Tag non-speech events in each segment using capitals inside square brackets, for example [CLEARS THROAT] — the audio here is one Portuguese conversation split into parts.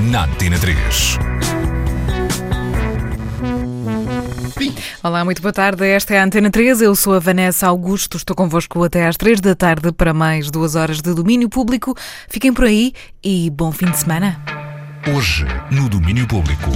na Antena 3. Olá, muito boa tarde. Esta é a Antena 3. Eu sou a Vanessa Augusto. Estou convosco até às 3 da tarde para mais duas horas de domínio público. Fiquem por aí e bom fim de semana. Hoje, no Domínio Público.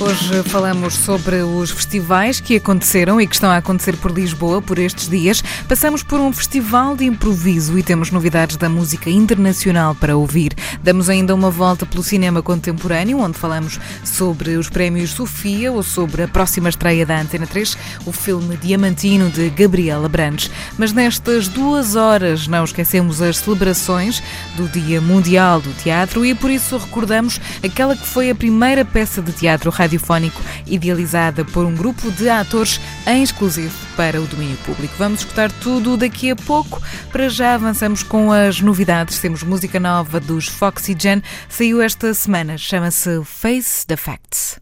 Hoje falamos sobre os festivais que aconteceram e que estão a acontecer por Lisboa por estes dias. Passamos por um festival de improviso e temos novidades da música internacional para ouvir. Damos ainda uma volta pelo cinema contemporâneo, onde falamos sobre os prémios Sofia ou sobre a próxima estreia da Antena 3, o filme Diamantino de Gabriela Brandes. Mas nestas duas horas não esquecemos as celebrações do Dia Mundial do Teatro e por isso recordamos aquela que foi a primeira peça de teatro radiofónico idealizada por um grupo de atores em exclusivo para o domínio público. Vamos escutar tudo daqui a pouco. Para já avançamos com as novidades. Temos música nova dos Foxygen. Saiu esta semana. Chama-se Face the Facts.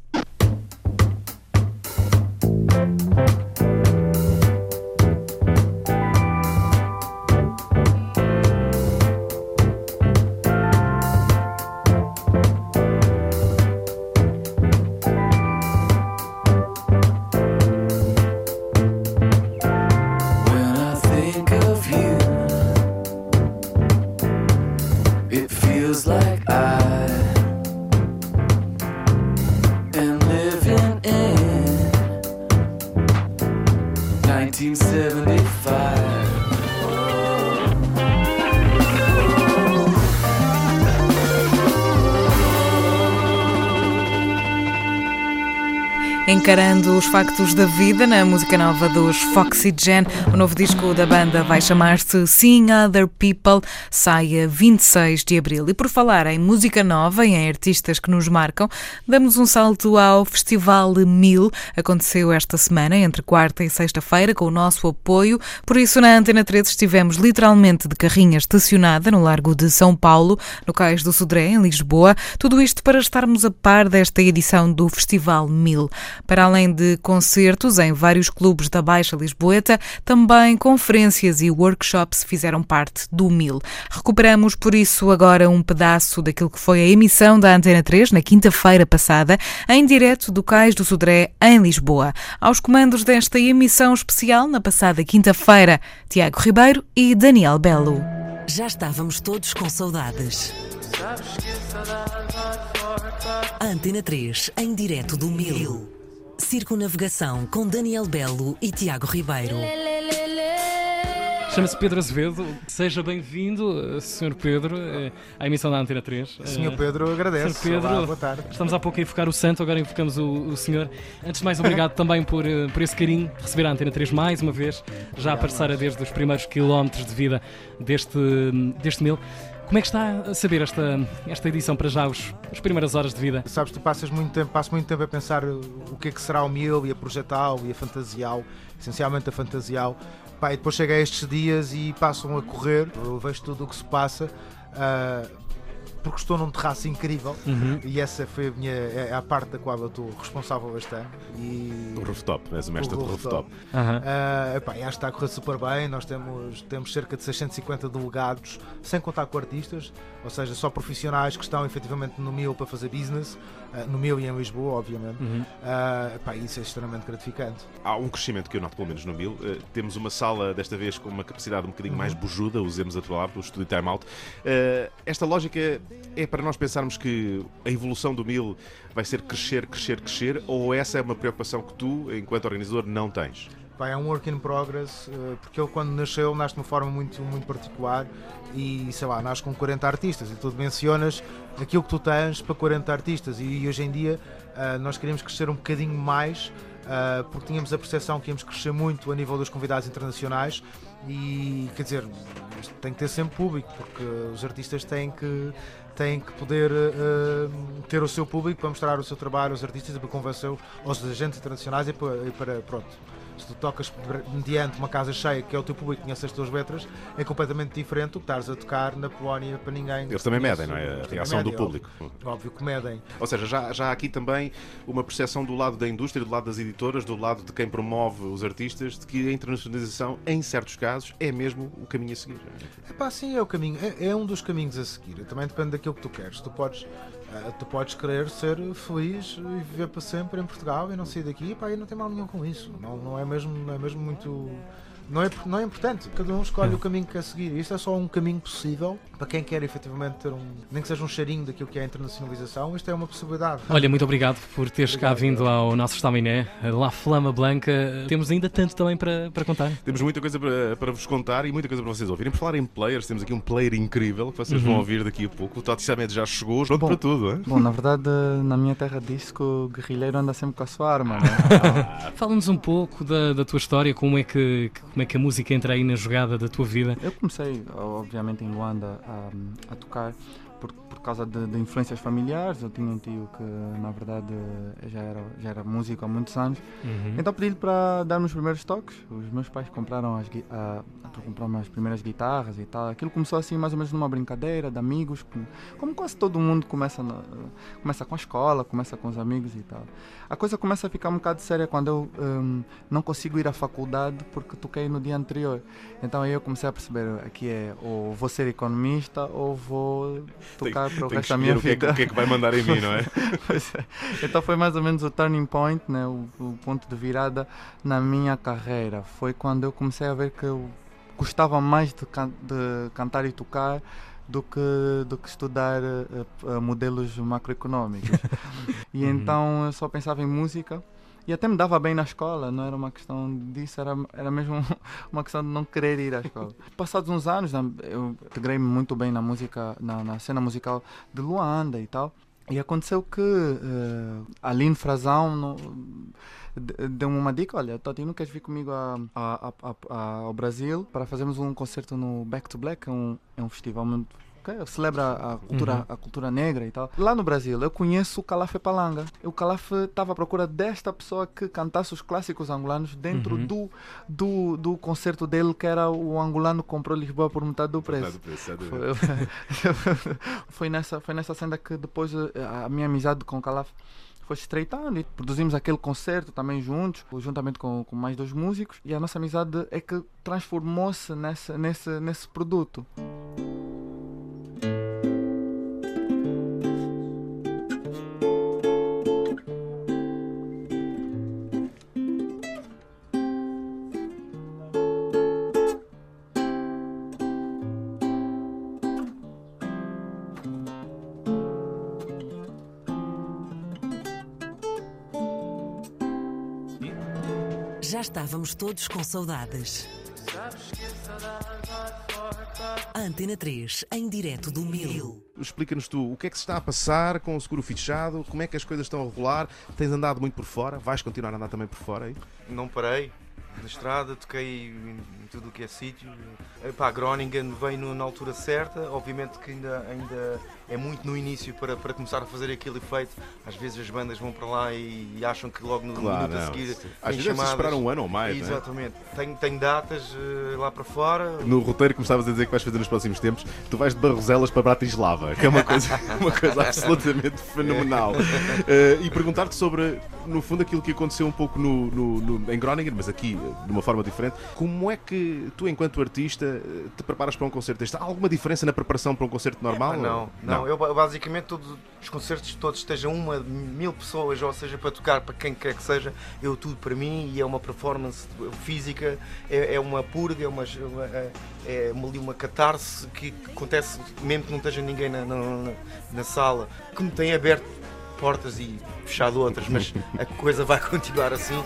Encarando os factos da vida na música nova dos Foxygen. O novo disco da banda vai chamar-se Seeing Other People, sai a 26 de abril. E por falar em música nova e em artistas que nos marcam, damos um salto ao Festival Mil. Aconteceu esta semana, entre quarta e sexta-feira, com o nosso apoio. Por isso, na Antena 13 estivemos literalmente de carrinha estacionada no Largo de São Paulo, no Cais do Sodré, em Lisboa. Tudo isto para estarmos a par desta edição do Festival Mil. Para além de concertos em vários clubes da Baixa Lisboeta, também conferências e workshops fizeram parte do Mil. Recuperamos, por isso, agora um pedaço daquilo que foi a emissão da Antena 3 na quinta-feira passada, em direto do Cais do Sodré, em Lisboa. Aos comandos desta emissão especial, na passada quinta-feira, Tiago Ribeiro e Daniel Belo. Já estávamos todos com saudades. A Antena 3, em direto do Mil. Circunavegação com Daniel Belo e Tiago Ribeiro. Chama-se Pedro Azevedo. Seja bem-vindo, eh, Sr. Pedro, eh, à emissão da Antena 3. Senhor Eh, Pedro, agradeço. Sr. Pedro, Olá, boa tarde. Estamos há pouco a invocar o santo, agora invocamos o, o senhor. Antes de mais, obrigado [LAUGHS] também por, eh, por esse carinho de receber a Antena 3 mais uma vez, já a parceira desde os primeiros quilómetros de vida deste, deste mil. Como é que está a saber esta, esta edição para já, os, as primeiras horas de vida? Sabes, tu passas muito tempo, passo muito tempo a pensar o que é que será o mil e a projetá-lo e a fantasiá-lo, essencialmente a fantasiá-lo. Pá, e depois chega a estes dias e passam a correr, vejo tudo o que se passa. ah, porque estou num terraço incrível Uhum. e essa foi a minha é a parte da qual eu estou responsável bastante e O rooftop, és o mestre O do rooftop. rooftop. Aham. Ah, epá, acho que está a correr super bem. Nós temos, temos cerca de 650 delegados, sem contar com artistas, ou seja, só profissionais que estão efetivamente no MIL para fazer business, no MIL e em Lisboa, obviamente. Uhum. Ah, epá, isso é extremamente gratificante. Há um crescimento que eu noto, pelo menos no Mil. Eh, temos uma sala, desta vez, com uma capacidade um bocadinho mais bujuda, usemos a palavra, o Studio Time Out. Eh, esta lógica é para nós pensarmos que a evolução do Mil vai ser crescer, crescer, crescer, ou essa é uma preocupação que tu, enquanto organizador, não tens? Pá, é um work in progress, eh, porque ele quando nasceu nasce de uma forma muito, muito particular e sei lá, nasce com 40 artistas e tu mencionas aquilo que tu tens para 40 artistas e hoje em dia ah, nós queríamos crescer um bocadinho mais ah, porque tínhamos a percepção que íamos crescer muito a nível dos convidados internacionais e quer dizer, isto tem que ter sempre público porque os artistas têm que tem que poder eh, ter o seu público para mostrar o seu trabalho aos artistas e para convencer aos agentes internacionais e para, e para pronto. Se tu tocas mediante uma casa cheia, que é o teu público, conhece as tuas letras, é completamente diferente do que estares a tocar na Polónia para ninguém. Eles também medem, não é? A reação do medem, público. Óbvio, óbvio que medem. Ou seja, já, já há aqui também uma percepção do lado da indústria, do lado das editoras, do lado de quem promove os artistas, de que a internacionalização, em certos casos, é mesmo o caminho a seguir. É pá, sim, é o caminho, é, é um dos caminhos a seguir. Também depende daquilo que tu queres. Tu podes, tu podes querer ser feliz e viver para sempre em Portugal e não sair daqui, pá, e não tem mal nenhum com isso. Não, não é mesmo, não é mesmo muito. Não é, não é importante, cada um escolhe o caminho que quer seguir. Isto é só um caminho possível para quem quer efetivamente ter um, nem que seja um cheirinho daquilo que é a internacionalização, isto é uma possibilidade. Olha, muito obrigado por teres cá Obrigado, vindo ao nosso estaminé, La Flama Blanca. Temos ainda tanto também para, para contar. Temos muita coisa para, para vos contar e muita coisa para vocês ouvirem. Por falar em players, temos aqui um player incrível que vocês vão ouvir daqui a pouco. O Samed já chegou, pronto Bom. para tudo, hein? Bom, na verdade, na minha terra diz que o guerrilheiro anda sempre com a sua arma, né? [LAUGHS] Fala-nos um pouco da, da tua história, como é, que, como é que a música entra aí na jogada da tua vida. Eu comecei, obviamente, em Luanda a, a tocar por, por causa de, de influências familiares. Eu tinha um tio que, na verdade, já era, já era músico há muitos anos. Uhum. Então pedi-lhe para dar-me os primeiros toques. Os meus pais compraram as, gui- a, compraram as primeiras guitarras e tal. Aquilo começou assim, mais ou menos numa brincadeira de amigos, como, como quase todo mundo começa, na- começa com a escola, começa com os amigos e tal. A coisa começa a ficar um bocado séria quando eu hum, não consigo ir à faculdade porque toquei no dia anterior. Então aí eu comecei a perceber aqui é ou vou ser economista ou vou tocar para o resto da minha o que, é que, vida. o que é que vai mandar em mim, não é? [LAUGHS] É. Então foi mais ou menos o turning point, né? o, o ponto de virada na minha carreira. Foi quando eu comecei a ver que eu gostava mais de, can- de cantar e tocar do que, do que estudar eh, modelos macroeconómicos. [LAUGHS] e Uhum. então eu só pensava em música. E até me dava bem na escola, não era uma questão disso, era, era mesmo [LAUGHS] uma questão de não querer ir à escola. [LAUGHS] Passados uns anos, eu integrei-me muito bem na música, na, na cena musical de Luanda e tal. E aconteceu que a Aline Frazão no- de- deu-me uma dica, olha, Toti, não queres vir comigo a, a- a- ao Brasil para fazermos um concerto no Back to Black, é um, é um festival muito celebra a cultura, Uhum. a cultura negra e tal. Lá no Brasil, eu conheço o Calafé Palanga. O Calafé estava à procura desta pessoa que cantasse os clássicos angolanos dentro Uhum. do, do, do concerto dele, que era o angolano comprou Lisboa por metade do preço. Foi, [LAUGHS] foi nessa, foi nessa cena que depois eh, a minha amizade com o Calaf foi estreitando e produzimos aquele concerto também juntos, juntamente com, com mais dois músicos, e a nossa amizade é que transformou-se nesse, nesse, nesse produto. Estávamos todos com saudades. Antena 3, em direto do Mil. Explica-nos tu o que é que se está a passar com o seguro fichado, como é que as coisas estão a rolar, tens andado muito por fora, vais continuar a andar também por fora aí? não parei na estrada, toquei em tudo o que é sítio. Epá, Groningen veio na altura certa, obviamente que ainda, ainda é muito no início para, para começar a fazer aquele efeito. Às vezes as bandas vão para lá e, e acham que logo no Claro, minuto a não. seguir Às vezes é chamadas. esperar um ano ou mais, é? Exatamente. Tenho, tenho datas eh, lá para fora. No roteiro que me estavas a dizer que vais fazer nos próximos tempos, tu vais de Barroselas para Bratislava, que é uma coisa, [LAUGHS] uma coisa absolutamente fenomenal. Eh, e perguntar-te sobre, no fundo, aquilo que aconteceu um pouco no, no- no- em Groningen, mas aqui eh, de uma forma diferente. Como é que tu, enquanto artista, te preparas para um concerto deste? Há alguma diferença na preparação para um concerto normal? Ah, não, não, Eu ba- basicamente todos os concertos todos estejam uma, mil pessoas, ou seja, para tocar para quem quer que seja, eu tudo para mim e é uma performance física, é, é uma purga, é uma, uma- é- é uma, uma catarse que acontece mesmo que não esteja ninguém na, na, na- na sala, que me tem aberto portas e fechado outras, mas a coisa vai [LAUGHS] continuar assim.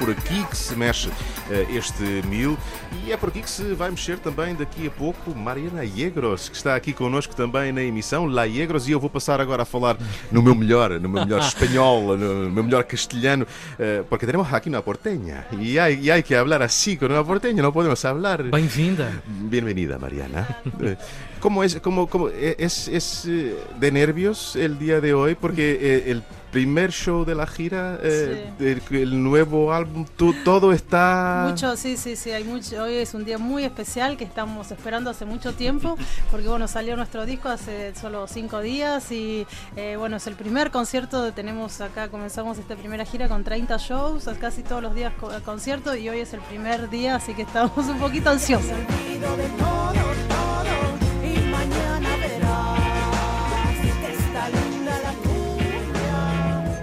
É por aqui que se mexe eh, este mil e E é por aqui que se vai mexer também daqui a pouco Mariana Yegros, que está aqui connosco também na emissão, La Yegros, e eu vou passar agora a falar no meu melhor, no meu melhor [LAUGHS] espanhol, no meu melhor castelhano, eh, porque tenemos aquí una porteña, y hay, y hay que hablar así con una porteña, no podemos hablar... Bem-vinda. Bienvenida, Mariana. Eh, ¿Cómo es, cómo, cómo, es, es eh, de nervios el día de hoy? Porque el primer show de la gira, eh, el, el nuevo álbum, tú- todo está... Mucho, sí, sí, sí, hay mucho. Hoy es un día muy especial que estamos esperando hace mucho tiempo, porque bueno, salió nuestro disco hace solo cinco días y eh, bueno, es el primer concierto, tenemos acá, comenzamos esta primera gira con 30 shows, casi todos los días co- concierto y hoy es el primer día, así que estamos un poquito ansiosos.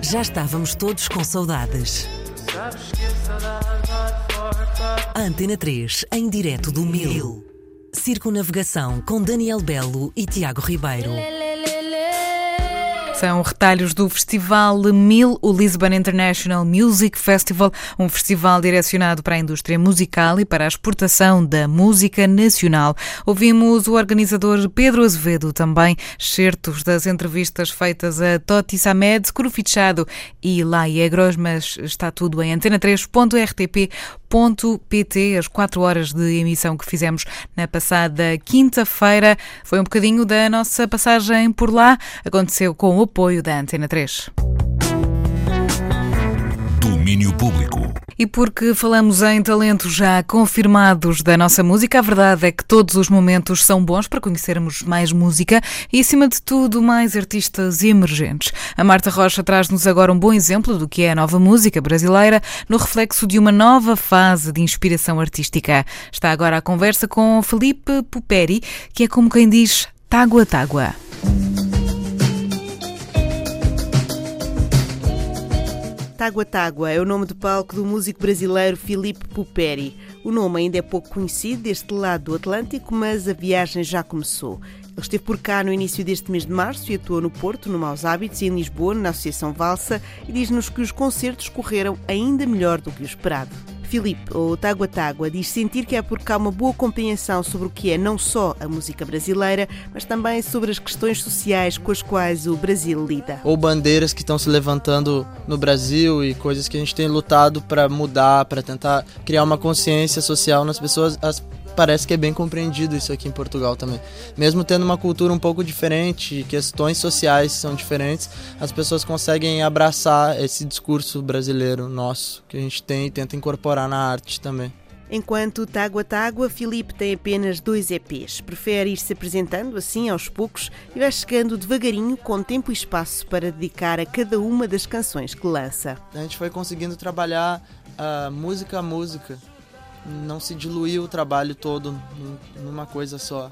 Já estávamos todos com saudades. Antena 3, em direto do Mil. Circunavegação com Daniel Belo e Tiago Ribeiro. São retalhos do Festival MIL, o Lisbon International Music Festival, um festival direcionado para a indústria musical e para a exportação da música nacional. Ouvimos o organizador Pedro Azevedo, também certos das entrevistas feitas a Toti Samed, Curufichado e Laiegros, mas está tudo em antena3.rtp.pt, as quatro horas de emissão que fizemos na passada quinta-feira. Foi um bocadinho da nossa passagem por lá. Aconteceu com o apoio da Antena 3. Domínio Público. E porque falamos em talentos já confirmados da nossa música, a verdade é que todos os momentos são bons para conhecermos mais música e, acima de tudo, mais artistas emergentes. A Marta Rocha traz-nos agora um bom exemplo do que é a nova música brasileira no reflexo de uma nova fase de inspiração artística. Está agora a conversa com Felipe Puperi, que é como quem diz tágua tágua. Tágua é o nome de palco do músico brasileiro Filipe Puperi. O nome ainda é pouco conhecido deste lado do Atlântico, mas a viagem já começou. Ele esteve por cá no início deste mês de março e atuou no Porto, no Maus Hábitos e em Lisboa, na Associação Valsa, e diz-nos que os concertos correram ainda melhor do que o esperado. Filipe, ou Tágua Tágua, diz sentir que há por cá uma boa compreensão sobre o que é não só a música brasileira, mas também sobre as questões sociais com as quais o Brasil lida. ou bandeiras que estão se levantando no Brasil e coisas que a gente tem lutado para mudar, para tentar criar uma consciência social nas pessoas. As- parece que é bem compreendido isso aqui em Portugal também. Mesmo tendo uma cultura um pouco diferente, questões sociais são diferentes, as pessoas conseguem abraçar esse discurso brasileiro nosso que a gente tem e tenta incorporar na arte também. Enquanto Tágua Tágua, Filipe tem apenas dois EPs. Prefere ir se apresentando assim aos poucos e vai chegando devagarinho com tempo e espaço para dedicar a cada uma das canções que lança. a gente foi conseguindo trabalhar a música a música. Não se diluiu o trabalho todo num- numa coisa só.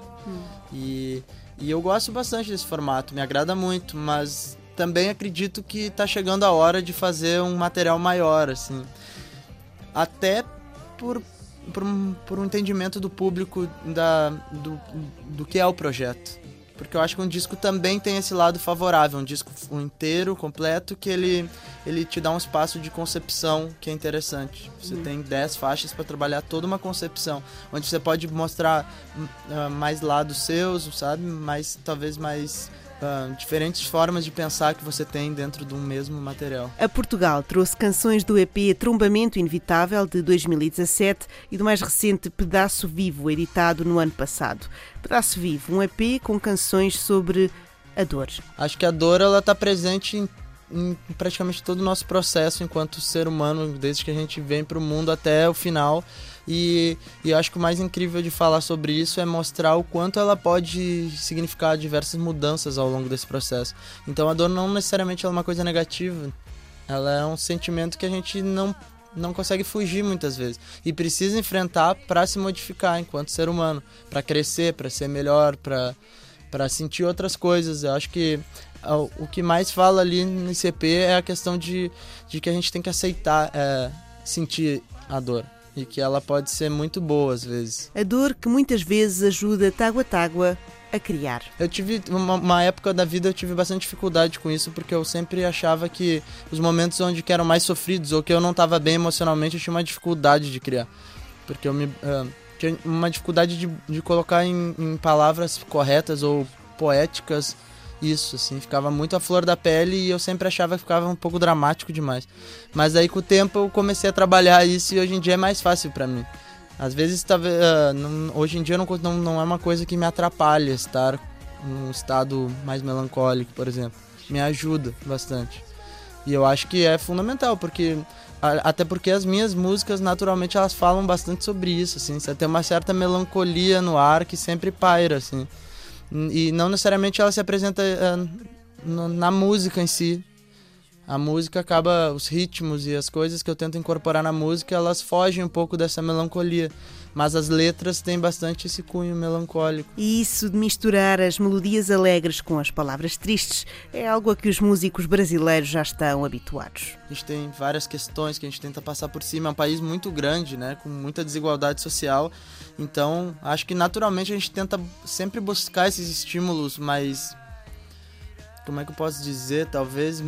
E, e eu gosto bastante desse formato, me agrada muito, mas também acredito que tá chegando a hora de fazer um material maior, assim. Até por, por, um, por um entendimento do público da, do, do que é o projeto. Porque eu acho que um disco também tem esse lado favorável, um disco inteiro, completo, que ele, ele te dá um espaço de concepção que é interessante. Você Uhum. tem 10 faixas para trabalhar toda uma concepção, onde você pode mostrar ah, mais lados seus, sabe? Mais, talvez mais ah, diferentes formas de pensar que você tem dentro de um mesmo material. A Portugal trouxe canções do EP Trombamento Inevitável de 2017 e do mais recente Pedaço Vivo, editado no ano passado. Pedaço Vivo, um EP com canções sobre a dor. Acho que a dor ela está presente em, em praticamente todo o nosso processo enquanto ser humano, desde que a gente vem para o mundo até o final. E, e eu acho que o mais incrível de falar sobre isso é mostrar o quanto ela pode significar diversas mudanças ao longo desse processo. Então a dor não necessariamente é uma coisa negativa, ela é um sentimento que a gente não não consegue fugir muitas vezes e precisa enfrentar para se modificar enquanto ser humano, para crescer, para ser melhor, para para sentir outras coisas. Eu acho que o que mais fala ali nesse EP é a questão de, de que a gente tem que aceitar é, sentir a dor e que ela pode ser muito boa às vezes. A dor que muitas vezes ajuda Tágua Tágua a criar. Eu tive uma, uma época da vida eu tive bastante dificuldade com isso porque eu sempre achava que os momentos onde que eram mais sofridos ou que eu não estava bem emocionalmente eu tinha uma dificuldade de criar porque eu me ah, tinha uma dificuldade de, de colocar em, em palavras corretas ou poéticas isso, assim, ficava muito a flor da pele e eu sempre achava que ficava um pouco dramático demais. Mas aí com o tempo eu comecei a trabalhar isso e hoje em dia é mais fácil para mim. Às vezes, uh, hoje em dia não, não, não é uma coisa que me atrapalha estar num estado mais melancólico, por exemplo. Me ajuda bastante. E eu acho que é fundamental, porque até porque as minhas músicas naturalmente elas falam bastante sobre isso, assim, você tem uma certa melancolia no ar que sempre paira, assim. E não necessariamente ela se apresenta uh, na música em si. A música acaba, os ritmos e as coisas que eu tento incorporar na música, elas fogem um pouco dessa melancolia. Mas as letras têm bastante esse cunho melancólico. E isso de misturar as melodias alegres com as palavras tristes é algo a que os músicos brasileiros já estão habituados. A gente tem várias questões que a gente tenta passar por cima. É um país muito grande, né, com muita desigualdade social. Então, acho que naturalmente a gente tenta sempre buscar esses estímulos mais. Como é que eu posso dizer? Talvez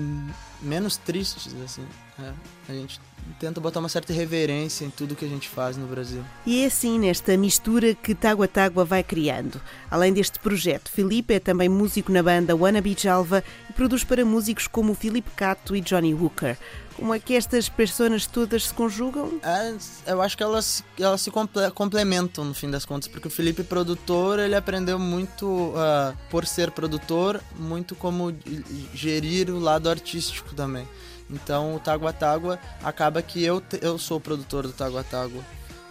menos tristes, assim. É, a gente tenta botar uma certa reverência em tudo que a gente faz no Brasil. E é assim, nesta mistura que Tágua Tágua vai criando. Além deste projeto, Felipe é também músico na banda Wannabe Jalva e produz para músicos como Felipe Cato e Johnny Hooker. Como é que estas pessoas todas se conjugam? É, eu acho que elas, elas se comple complementam no fim das contas, porque o Felipe produtor, ele aprendeu muito, uh, por ser produtor, muito como gerir o lado artístico também. Então o Tágua Tágua acaba que eu, eu sou o produtor do Tágua Tágua.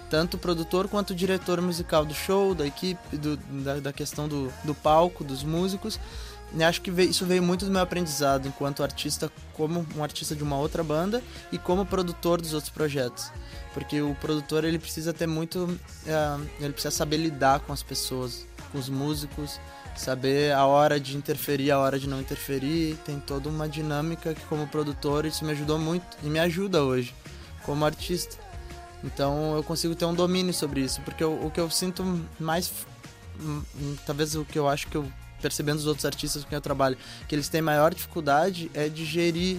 Tanto produtor quanto diretor musical do show, da equipe, do, da, da questão do, do palco, dos músicos. E acho que veio, isso veio muito do meu aprendizado enquanto artista, como um artista de uma outra banda e como produtor dos outros projetos. Porque o produtor ele precisa ter muito. Uh, ele precisa saber lidar com as pessoas, com os músicos, saber a hora de interferir, a hora de não interferir. Tem toda uma dinâmica que, como produtor, isso me ajudou muito e me ajuda hoje, como artista. Então eu consigo ter um domínio sobre isso, porque eu, o que eu sinto mais. Hum, talvez o que eu acho que eu percebendo os outros artistas com quem eu trabalho, que eles têm maior dificuldade é de gerir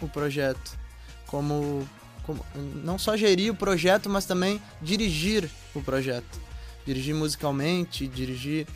o projeto. Como, como não só gerir o projeto, mas também dirigir o projeto. Dirigir musicalmente, dirigir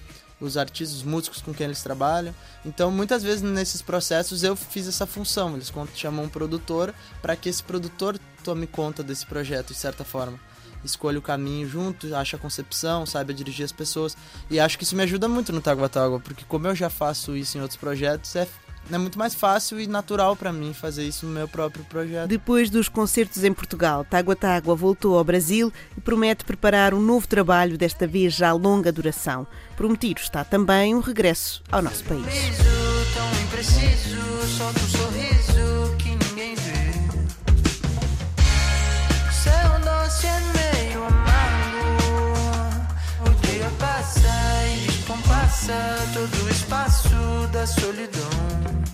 os artistas, os músicos com quem eles trabalham. Então, muitas vezes nesses processos eu fiz essa função. Eles chamam um produtor para que esse produtor tome conta desse projeto de certa forma escolha o caminho junto, acha a concepção, saiba dirigir as pessoas. E acho que isso me ajuda muito no Tágua, porque como eu já faço isso em outros projetos, é é muito mais fácil e natural para mim fazer isso no meu próprio projeto. Depois dos concertos em Portugal, Tágua Tágua voltou ao Brasil e promete preparar um novo trabalho, desta vez já longa duração. Prometido está também um regresso ao nosso país. Espaço da solidão.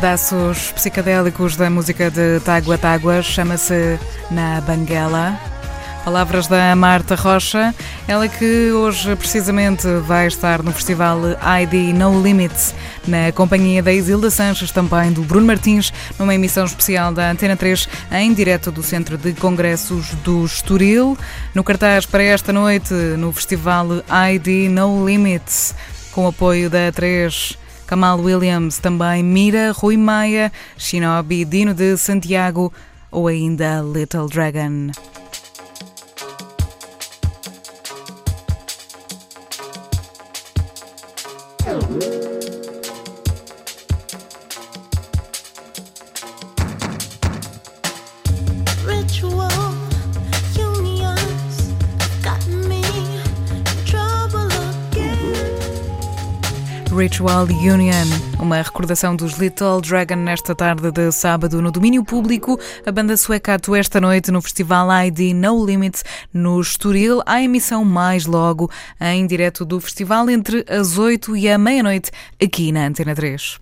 Pedaços psicadélicos da música de Tágua Tágua, chama-se Na Banguela. Palavras da Marta Rocha, ela que hoje precisamente vai estar no festival ID No Limits, na companhia da Isilda Sanches, também do Bruno Martins, numa emissão especial da Antena 3, em direto do Centro de Congressos do Estoril. No cartaz para esta noite, no festival ID No Limits, com apoio da 3. Kamal Williams, também Mira, Rui Maia, Shinobi, Dino de Santiago ou ainda Little Dragon. Ritual Union, uma recordação dos Little Dragon nesta tarde de sábado no domínio público. A banda sueca atua esta noite no festival ID No Limits no Estoril. A emissão mais logo em direto do festival entre as 8 e a meia-noite aqui na Antena 3.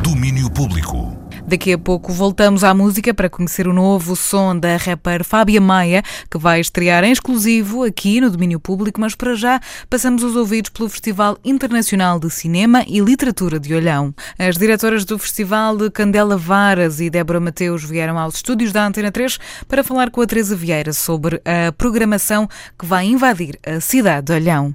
Domínio público. Daqui a pouco voltamos à música para conhecer o novo som da rapper Fábia Maia, que vai estrear em exclusivo aqui no domínio público, mas para já passamos os ouvidos pelo Festival Internacional de Cinema e Literatura de Olhão. As diretoras do festival, Candela Varas e Débora Mateus, vieram aos estúdios da Antena 3 para falar com a Teresa Vieira sobre a programação que vai invadir a cidade de Olhão.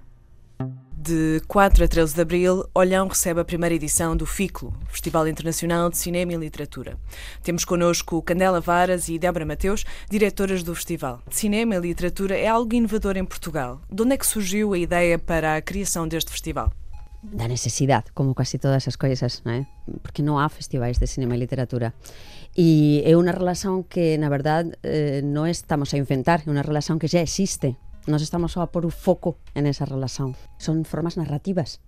De 4 a 13 de abril, Olhão recebe a primeira edição do FICLO, Festival Internacional de Cinema e Literatura. Temos connosco Candela Varas e Débora Mateus, diretoras do festival. Cinema e literatura é algo inovador em Portugal. De onde é que surgiu a ideia para a criação deste festival? da necesidade, como quase todas as coisas, não é? porque não há festivais de cinema e literatura. E é uma relação que, na verdade, eh, não estamos a inventar, é uma relação que já existe. Nós estamos a pôr o foco nessa relação. São formas narrativas.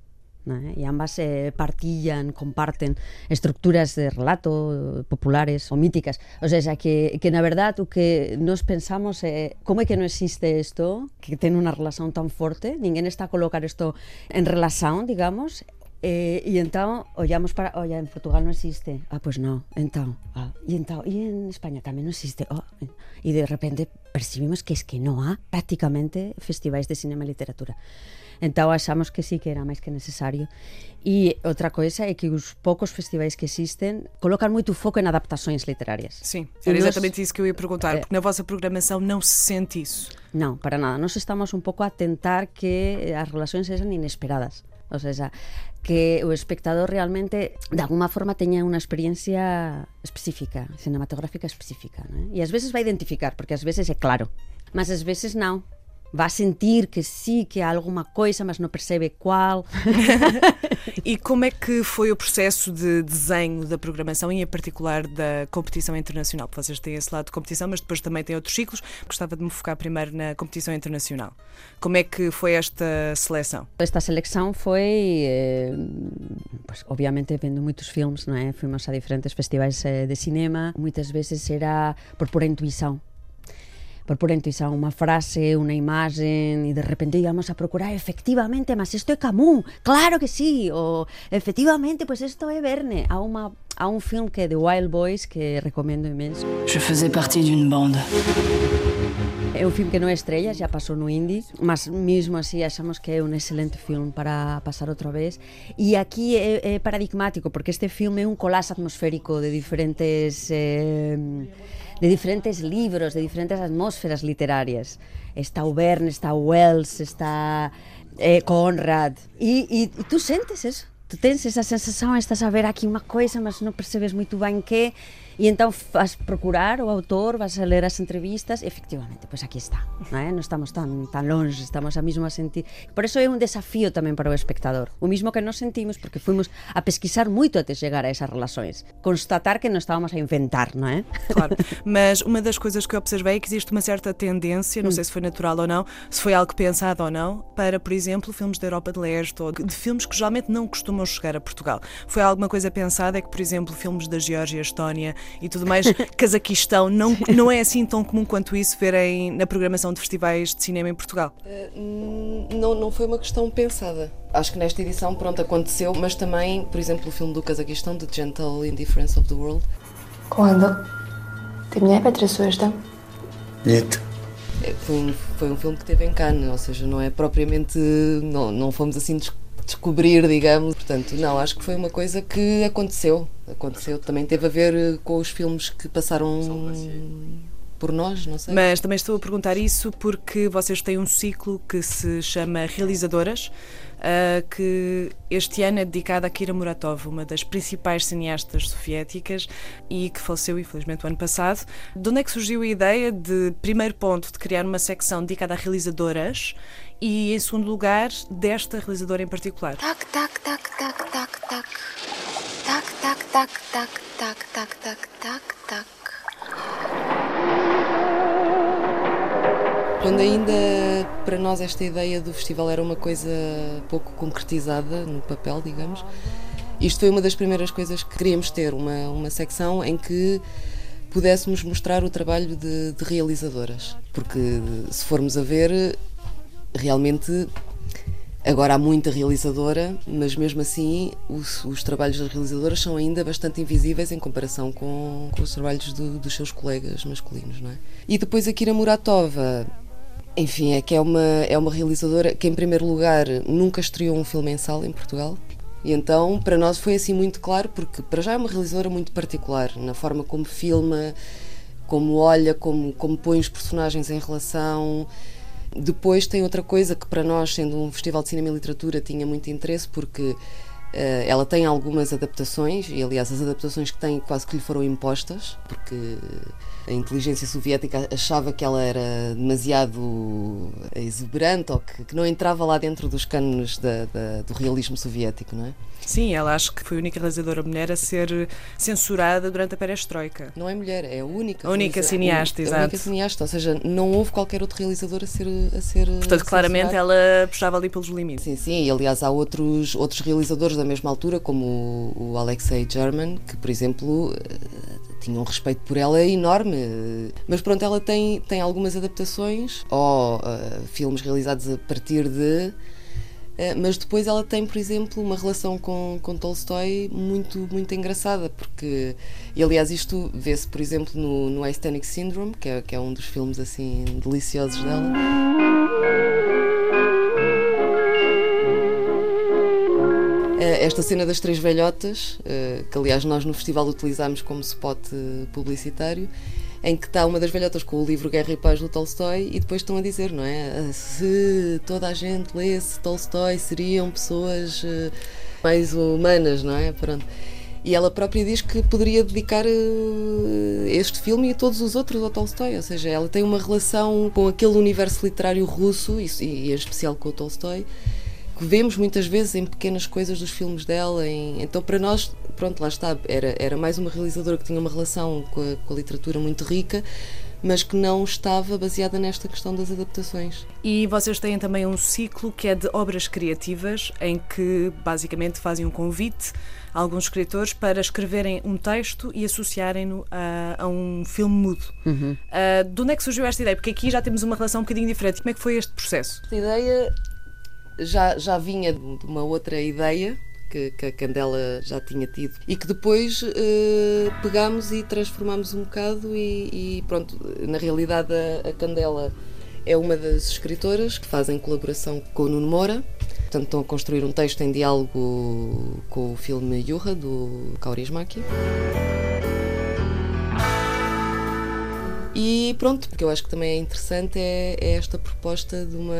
é? E ambas eh, partillan, comparten estructuras de relato eh, populares ou míticas. O sea, que, que na verdade o que nós pensamos é como é que non existe isto, que ten unha relación tan forte, ninguén está a colocar isto en relación, digamos, Eh, e entón ollamos para, olla, en Portugal non existe. Ah, pois pues non. Entón, ah, e entón, e en España tamén non existe. Oh, e de repente percibimos que es que non há prácticamente festivais de cinema e literatura. Entón achamos que sí que era máis que necesario. E outra coisa é que os poucos festivais que existen colocan moito foco en adaptações literarias. Sim, era nós- exatamente isso que eu ia perguntar, É. porque na vossa programação não se sente isso. Non, para nada. Nós estamos un pouco a tentar que as relacións sexan inesperadas. O sea, que o espectador realmente, de alguma forma, teña unha experiencia específica, cinematográfica específica. ¿no? E ás veces vai identificar, porque ás veces é claro. Mas ás veces non. Va a sentir que sí, que há alguma coisa, mas non percebe qual. [LAUGHS] E como é que foi o processo de desenho da programação e, em particular, da competição internacional? Vocês têm esse lado de competição, mas depois também têm outros ciclos. Gostava de me focar primeiro na competição internacional. Como é que foi esta seleção? Esta selección foi, eh, pues, obviamente, vendo moitos filmes, non é? Fuimos a diferentes festivais eh, de cinema, moitas veces era por pura intuición. Por pura intuición, unha frase, unha imagen, e de repente íbamos a procurar, efectivamente, mas isto é Camus, claro que sí, o efectivamente, pues isto é Verne. Há, uma, há un film que é The Wild Boys, que recomendo imenso. Je faisais partie d'une bande. É un filme que non é estrella, já pasou no Indie, mas mesmo así achamos que é un excelente filme para pasar outra vez. E aquí é, é paradigmático, porque este filme é un collage atmosférico de diferentes eh, de diferentes libros, de diferentes atmósferas literarias. Está o está o Wells, está eh, Conrad. E, e, e tú sentes eso. Tu tens esa sensación, estás a ver aquí unha coisa, mas non percebes moito ben que E então vas procurar o autor, vas a ler as entrevistas, e efectivamente, pois aquí está, non é? Non estamos tan, tan longe, estamos a mesmo a sentir. Por eso é un desafío tamén para o espectador. O mismo que nos sentimos porque fuimos a pesquisar moito até chegar a esas relações. Constatar que non estábamos a inventar, non é? Claro, mas uma das coisas que eu observei é que existe uma certa tendência, não sei se foi natural ou não, se foi algo pensado ou não, para, por exemplo, filmes da Europa de Leste ou de filmes que geralmente não costumam chegar a Portugal. Foi alguma coisa pensada? É que, por exemplo, filmes da Geórgia, Estónia e tudo mais, [LAUGHS] Cazaquistão, não, não é assim tão comum quanto isso verem na programação de festivais de cinema em Portugal? Hum, Não, não foi uma questão pensada. Acho que nesta edição, pronto, aconteceu, mas também, por exemplo, o filme do Cazaquistão, The Gentle Indifference of the World, Cuando ты меня потрясаешь, да? Нет. é, foi um, foi um filme que teve em Cannes, ou seja, não é propriamente. Não, não fomos assim des- descobrir, digamos. Portanto, não, acho que foi uma coisa que aconteceu. Aconteceu. Também teve a ver eh, com os filmes que passaram por nós, não sei. Mas também estou a perguntar isso porque vocês têm um ciclo que se chama Realizadoras, ah, que este ano é dedicado a Kira Muratova, uma das principais cineastas soviéticas e que faleceu, infelizmente, o ano passado. De onde é que surgiu a ideia de, primeiro ponto, de criar uma secção dedicada a realizadoras e, em segundo lugar, desta realizadora em particular. Tac, tac, tac, tac, tac, tac. Tac, tac, tac, tac, tac, tac, tac, tac, tac. Quando ainda para nós esta ideia do festival era uma coisa pouco concretizada no papel, digamos, isto foi uma das primeiras coisas que queríamos ter, uma, uma secção em que pudéssemos mostrar o trabalho de, de realizadoras. Porque se formos a ver, realmente agora há muita realizadora, mas mesmo assim os, os trabalhos das realizadoras são ainda bastante invisíveis em comparação com, com os trabalhos do- dos seus colegas masculinos, não é? E depois a Kira Muratova, enfim, é que é uma, é uma realizadora que, em primeiro lugar, nunca estreou um filme em sala em Portugal. E então, para nós foi assim muito claro, porque para já é uma realizadora muito particular, na forma como filma, como olha, como, como põe os personagens em relação. Depois tem outra coisa que para nós, sendo um festival de cinema e literatura, tinha muito interesse, porque eh, ela tem algumas adaptações, e aliás as adaptações que tem quase que lhe foram impostas, porque a inteligência soviética achava que ela era demasiado exuberante ou que, que não entrava lá dentro dos cânones da- da- do realismo soviético, não é? Sim, ela acho que foi a única realizadora mulher a ser censurada durante a perestroika. Não é mulher, é a única. A única cineasta, a exato. única cineasta, ou seja, não houve qualquer outro realizador a ser. A ser Portanto, claramente censurado. ela puxava ali pelos limites. Sim, sim, e aliás há outros, outros realizadores da mesma altura, como o, o Alexei German, que, por exemplo, eh, tinha um respeito por ela enorme. Mas pronto, ela tem, tem algumas adaptações, ou eh, filmes realizados a partir de. Eh, Mas depois ela tem, por exemplo, uma relação com, com Tolstói muito, muito engraçada, porque, e aliás, isto vê-se, por exemplo, no, no Aesthetic Syndrome, que é, que é um dos filmes assim deliciosos dela. Eh, Esta cena das três velhotas, eh, que aliás nós no festival utilizámos como spot publicitário, em que está uma das velhotas com o livro Guerra e Paz do Tolstói e depois estão a dizer, não é? "Ah, Se toda a gente lesse Tolstói seriam pessoas eh, mais humanas, não é? Pronto. E ela própria diz que poderia dedicar eh, este filme e todos os outros ao Tolstói, ou seja, ela tem uma relação com aquele universo literário russo e, em especial com o Tolstói que vemos muitas vezes em pequenas coisas dos filmes dela. em- Então, para nós, pronto, lá está, era, era mais uma realizadora que tinha uma relação com a, com a literatura muito rica, mas que não estava baseada nesta questão das adaptações. E vocês têm também um ciclo que é de obras criativas, em que basicamente fazem um convite a alguns escritores para escreverem um texto e associarem-no a, a um filme mudo. Uhum. Ah, de onde é que surgiu esta ideia? Porque aqui já temos uma relação um bocadinho diferente. Como é que foi este processo? Esta ideia já, já vinha de uma outra ideia que, que a Candela já tinha tido e que depois eh, pegámos e transformámos um bocado e, e pronto, na realidade a, a Candela é uma das escritoras que fazem colaboração com o Nuno Moura. Portanto, estão a construir um texto em diálogo com o filme Yurra, do Kaurismäki. E pronto, porque eu acho que também é interessante é, é esta proposta de uma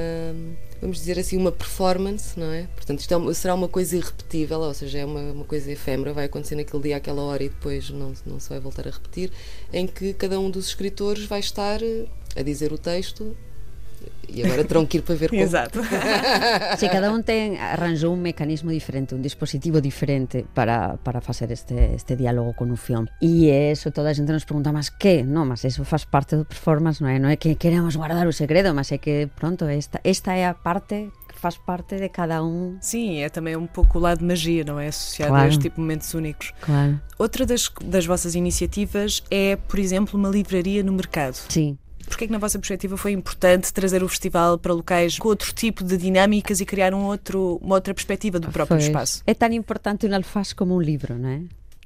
vamos dizer assim, uma performance, não é? Portanto, isto é uma- será uma coisa irrepetível, ou seja, é uma, uma coisa efêmera, vai acontecer naquele dia, àquela hora e depois não, não se vai voltar a repetir, em que cada um dos escritores vai estar eh, a dizer o texto e agora terão que ir para ver como. Exato. [LAUGHS] Sí, cada un ten arranjou un mecanismo diferente, un dispositivo diferente para, para facer este, este diálogo con un film. E eso toda a xente nos pregunta, mas que? No, mas eso faz parte do performance, non é? Non é que queremos guardar o segredo, mas é que, pronto, esta, esta é a parte que faz parte de cada um. Sim, é também um pouco o lado de magia, não é? Associado Claro. a este tipo de momentos únicos. Claro. Outra das, das vossas iniciativas é, por exemplo, uma livraria no mercado. Sim. Porquê é que, na vossa perspectiva, foi importante trazer o festival para locais com outro tipo de dinâmicas e criar um outro, uma outra perspectiva do próprio espaço? É tan importante un alfaz como un libro, non é?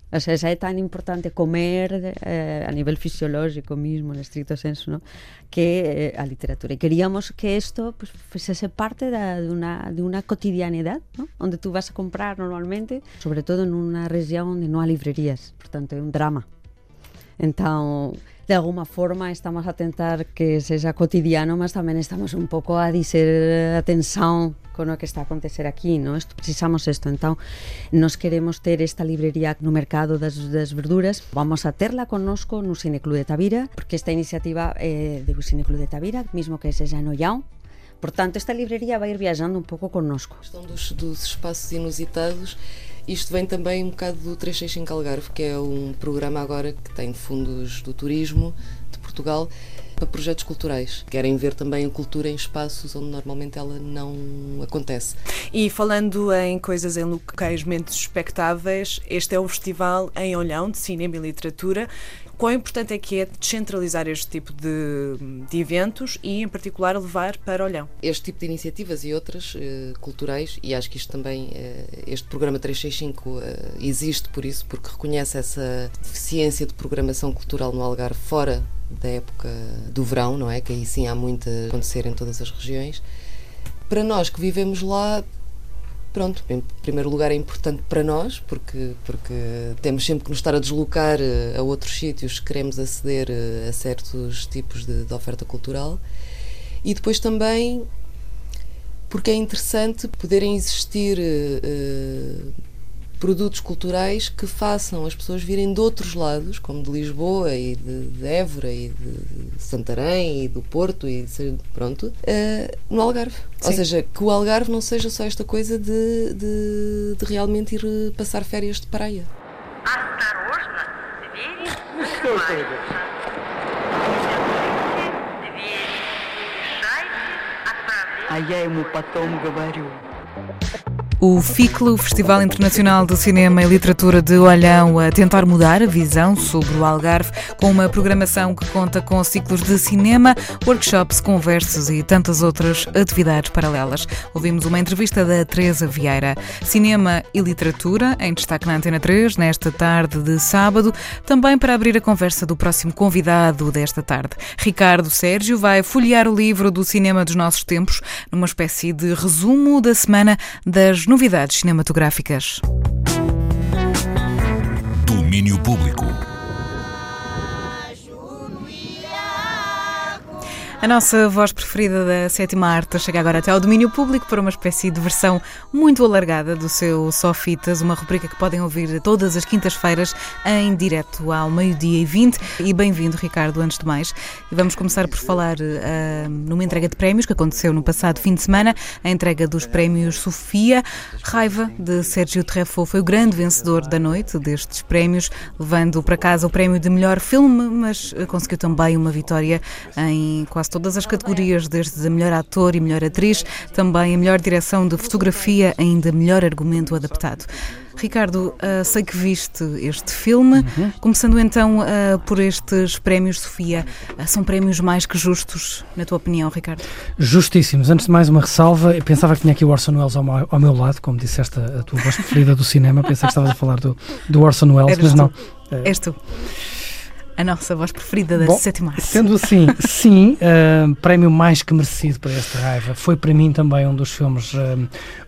O sea, xa é tan importante comer eh, a nivel fisiológico mismo, en estricto senso, ¿no? que eh, a literatura. E queríamos que isto pues, fuese parte da, de, una, de una cotidianidad, ¿no? onde tú vas a comprar normalmente, sobre todo en unha región onde non hai librerías, por tanto é un drama. Entón, de alguma forma estamos a tentar que sexa cotidiano, mas tamén estamos un pouco a dizer a tensión con o que está a acontecer aquí, no? Esto, precisamos isto, entón nos queremos ter esta librería no mercado das, das verduras, vamos a terla connosco no Cineclub de Tavira, porque esta iniciativa é do Cineclub de Tavira, mismo que sexa en Ollão, Portanto, esta livraria vai ir viajando um pouco connosco. questão dos, dos espaços inusitados. Isto vem também um bocado do 365 Algarve, que é um programa agora que tem fundos do turismo de Portugal para projetos culturais. Querem ver também a cultura em espaços onde normalmente ela não acontece. E falando em coisas em locais menos expectáveis, este é o festival em Olhão de Cinema e Literatura. Quão importante é que é descentralizar este tipo de, de eventos e, em particular, levar para Olhão? Este tipo de iniciativas e outras eh, culturais, e acho que isto também, eh, este programa 365 eh, existe por isso, porque reconhece essa deficiência de programação cultural no Algarve fora da época do verão, não é? Que aí sim há muito a acontecer em todas as regiões. Para nós que vivemos lá, pronto, em primeiro lugar é importante para nós, porque, porque temos sempre que nos estar a deslocar eh, a outros sítios se queremos aceder eh, a certos tipos de, de oferta cultural. E depois também porque é interessante poderem existir eh, produtos culturais que façam as pessoas virem de outros lados, como de Lisboa e de, de Évora e de, de Santarém e do Porto e de- pronto, eh, no Algarve. Ou Sim. seja, que o Algarve não seja só esta coisa de, de, de realmente ir eh, passar férias de praia. А я ему потом говорю. O FICLO, Festival Internacional de Cinema e Literatura de Olhão, a tentar mudar a visão sobre o Algarve, com uma programação que conta com ciclos de cinema, workshops, conversas e tantas outras atividades paralelas. Ouvimos uma entrevista da Teresa Vieira. Cinema e Literatura, em destaque na Antena 3, nesta tarde de sábado, também para abrir a conversa do próximo convidado desta tarde. Ricardo Sérgio vai folhear o livro do cinema dos nossos tempos, numa espécie de resumo da semana das novidades cinematográficas. Domínio Público. A nossa voz preferida da sétima arte chega agora até ao domínio público para uma espécie de versão muito alargada do seu Só Fitas, uma rubrica que podem ouvir todas as quintas-feiras em direto ao meio-dia e 20. E bem-vindo, Ricardo, antes de mais. E vamos começar por falar ah, numa entrega de prémios que aconteceu no passado fim de semana, a entrega dos prémios Sofia. Raiva, de Sérgio Treffaut, foi o grande vencedor da noite destes prémios, levando para casa o prémio de melhor filme, mas conseguiu também uma vitória em quase todas as categorias, desde a melhor ator e melhor atriz, também a melhor direção de fotografia, ainda melhor argumento adaptado. Ricardo, ah, sei que viste este filme, começando então ah, por estes prémios, Sofia. Ah, são prémios mais que justos, na tua opinião, Ricardo? Justíssimos. Antes de mais, uma ressalva. Eu pensava que tinha aqui o Orson Welles ao meu, lado, como disseste, a, tua voz preferida do cinema. Pensei que estavas a falar do, do Orson Welles, Eres mas tu. não. Eh, És tu. A nossa voz preferida da Bom, sétima arte. Sendo assim, [LAUGHS] sim, eh, prémio mais que merecido para esta raiva. Foi para mim também um dos filmes, eh,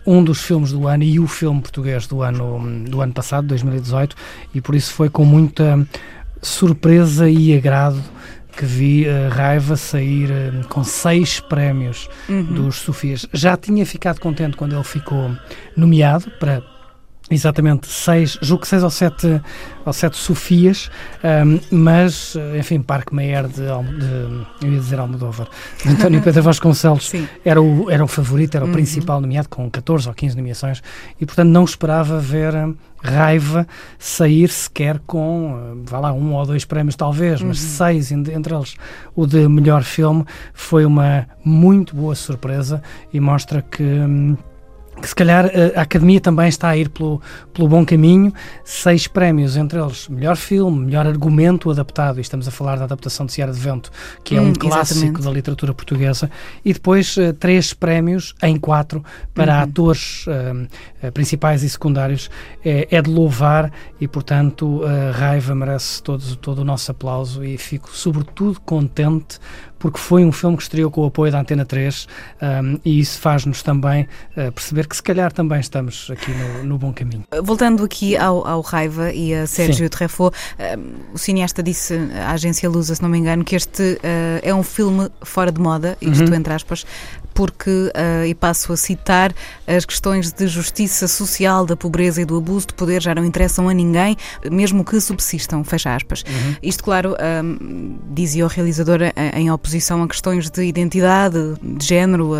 um dos filmes do ano e o filme português do ano, do ano passado, 2018, e por isso foi com muita surpresa e agrado que vi a Raiva sair eh, com seis prémios Uhum. dos Sofias. Já tinha ficado contente quando ele ficou nomeado para exatamente seis, julgo que seis ou sete, ou sete Sofias, ahm, mas, enfim, Parque Meyer de, de eu ia dizer Almodóvar, de António [LAUGHS] Pedro Vasconcelos era o, era o favorito, era o Uhum. principal nomeado, com 14 ou 15 nomeações, e portanto não esperava ver Raiva sair sequer com, vá lá, um ou dois prémios talvez, mas Uhum. seis, en- entre eles o de melhor filme, foi uma muito boa surpresa e mostra que. Hum, que se calhar eh, a Academia também está a ir pelo, pelo bom caminho. Seis prémios, entre eles melhor filme, melhor argumento adaptado, e estamos a falar da adaptação de Seara de Vento, que é Hum, um clássico exatamente. da literatura portuguesa, e depois eh, três prémios em quatro para Uhum. atores eh, eh, principais e secundários. É, é de louvar e, portanto, a Raiva merece todo, todo o nosso aplauso e fico, sobretudo, contente porque foi um filme que estreou com o apoio da Antena 3 um, e isso faz-nos também uh, perceber que se calhar também estamos aqui no, no bom caminho. Voltando aqui ao, ao Raiva e a Sérgio. Treffaut, eh, o cineasta disse à agência Lusa, se não me engano, que este eh, é um filme fora de moda, isto Uhum. entre aspas, porque, eh, e passo a citar, as questões de justiça social, da pobreza e do abuso de poder já não interessam a ninguém, mesmo que subsistam, fecha aspas. Uhum. Isto, claro, ahm, dizia o realizador em, em oposição a questões de identidade, de género,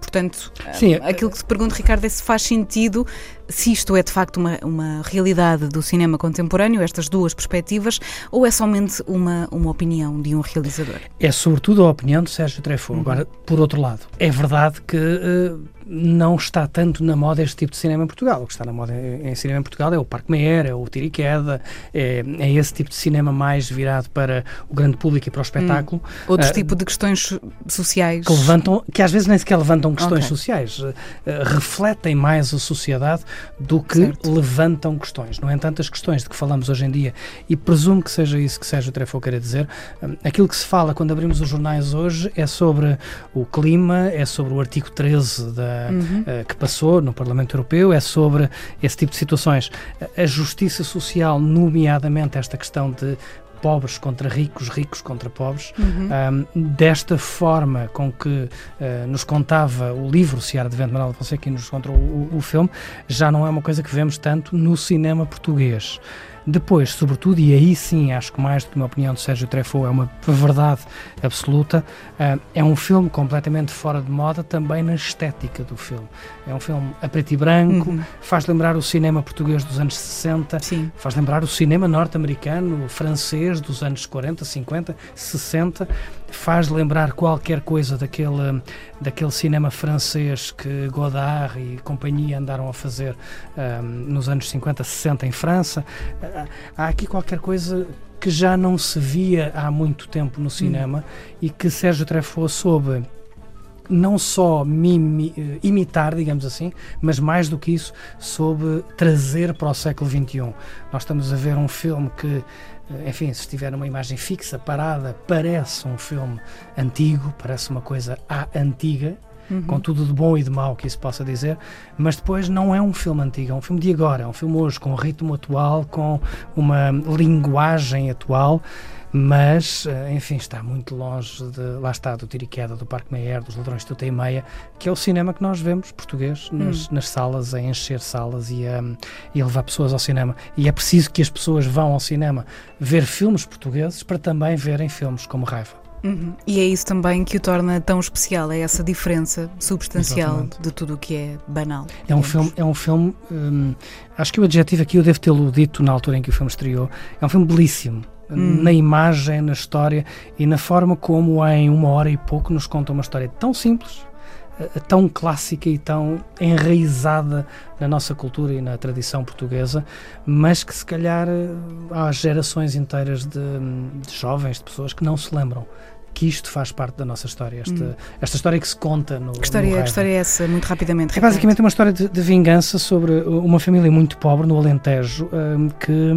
portanto, Sim, aquilo que te pergunto, Ricardo, é se faz sentido, se isto é de facto uma, uma realidade do cinema contemporâneo, estas duas perspectivas, ou é somente uma, uma opinião de um realizador? É sobretudo a opinião de Sérgio Treffaut. Uhum. Agora, por outro lado, é verdade que uh, não está tanto na moda este tipo de cinema em Portugal. O que está na moda em, em cinema em Portugal é o Parque Meyer, é o Tiro e Queda, é, é esse tipo de cinema mais virado para o grande público e para o espetáculo. Hum. Outro Uh, tipo de questões so- sociais. que levantam, que às vezes nem sequer levantam questões Ok. sociais, eh, refletem mais a sociedade do que levantam questões. No entanto, as questões de que falamos hoje em dia, e presumo que seja isso que Sérgio Treffaut queira dizer, hum, aquilo que se fala quando abrimos os jornais hoje é sobre o clima, é sobre o artigo 13 da, Uhum. eh, que passou no Parlamento Europeu, é sobre esse tipo de situações. A justiça social, nomeadamente esta questão de pobres contra ricos, ricos contra pobres, Uhum. um, desta forma com que uh, nos contava o livro Seara de Vento, Manuel Fonseca, e nos contou o, o filme, já não é uma coisa que vemos tanto no cinema português. Depois, sobretudo, e aí sim acho que mais do que uma opinião de Sérgio Treffaut é uma verdade absoluta, uh, é um filme completamente fora de moda também na estética do filme. É um filme a preto e branco, Uhum. faz lembrar o cinema português dos anos 60, faz lembrar o cinema norte-americano, francês dos anos 40, 50, 60, faz lembrar qualquer coisa daquele, daquele cinema francês que Godard e companhia andaram a fazer ahm, nos anos 50, 60 em França. Ah, Há aqui qualquer coisa que já não se via há muito tempo no cinema e que Sérgio Treffaut soube não só mimi- eh, imitar, digamos assim, mas mais do que isso, soube trazer para o século XXI. Nós estamos a ver um filme que, eh, enfim, se estiver numa imagem fixa, parada, parece um filme antigo, parece uma coisa à antiga, Uhum. com tudo de bom e de mau que isso possa dizer, mas depois não é um filme antigo, é um filme de agora, é um filme hoje, com um ritmo atual, com uma linguagem atual, mas, eh, enfim, está muito longe de, lá está, do Tiro e Queda, do Parque Meyer, dos Ladrões de Tuta e Meia, que é o cinema que nós vemos, português, nas, Hum. nas salas, a encher salas e a, e a levar pessoas ao cinema. E é preciso que as pessoas vão ao cinema ver filmes portugueses para também verem filmes como Raiva. Uhum. E é isso também que o torna tão especial, é essa diferença substancial Exatamente. de tudo o que é banal. É um filme, é um filme hum, acho que o adjetivo aqui eu devo tê-lo dito na altura em que o filme estreou. É um filme belíssimo. Hum. Na imagem, na história e na forma como em uma hora e pouco nos conta uma história tão simples, eh, tão clássica e tão enraizada na nossa cultura e na tradição portuguesa, mas que se calhar eh, há gerações inteiras de, de jovens, de pessoas que não se lembram que isto faz parte da nossa história, esta, Hum. esta história que se conta no. Que história, no que Raiva. história é essa, muito rapidamente? É basicamente uma história de, de vingança sobre uma família muito pobre no Alentejo hum, que,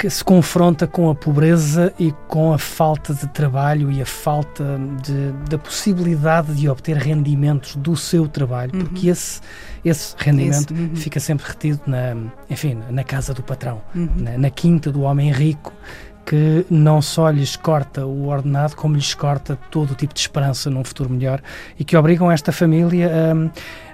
que se confronta com a pobreza e com a falta de trabalho e a falta de, da possibilidade de obter rendimentos do seu trabalho, Uhum. porque esse, esse rendimento Esse, uhum. fica sempre retido na, enfim, na casa do patrão, Uhum. na, na quinta do homem rico que não só lhes corta o ordenado, como lhes corta todo o tipo de esperança num futuro melhor e que obrigam esta família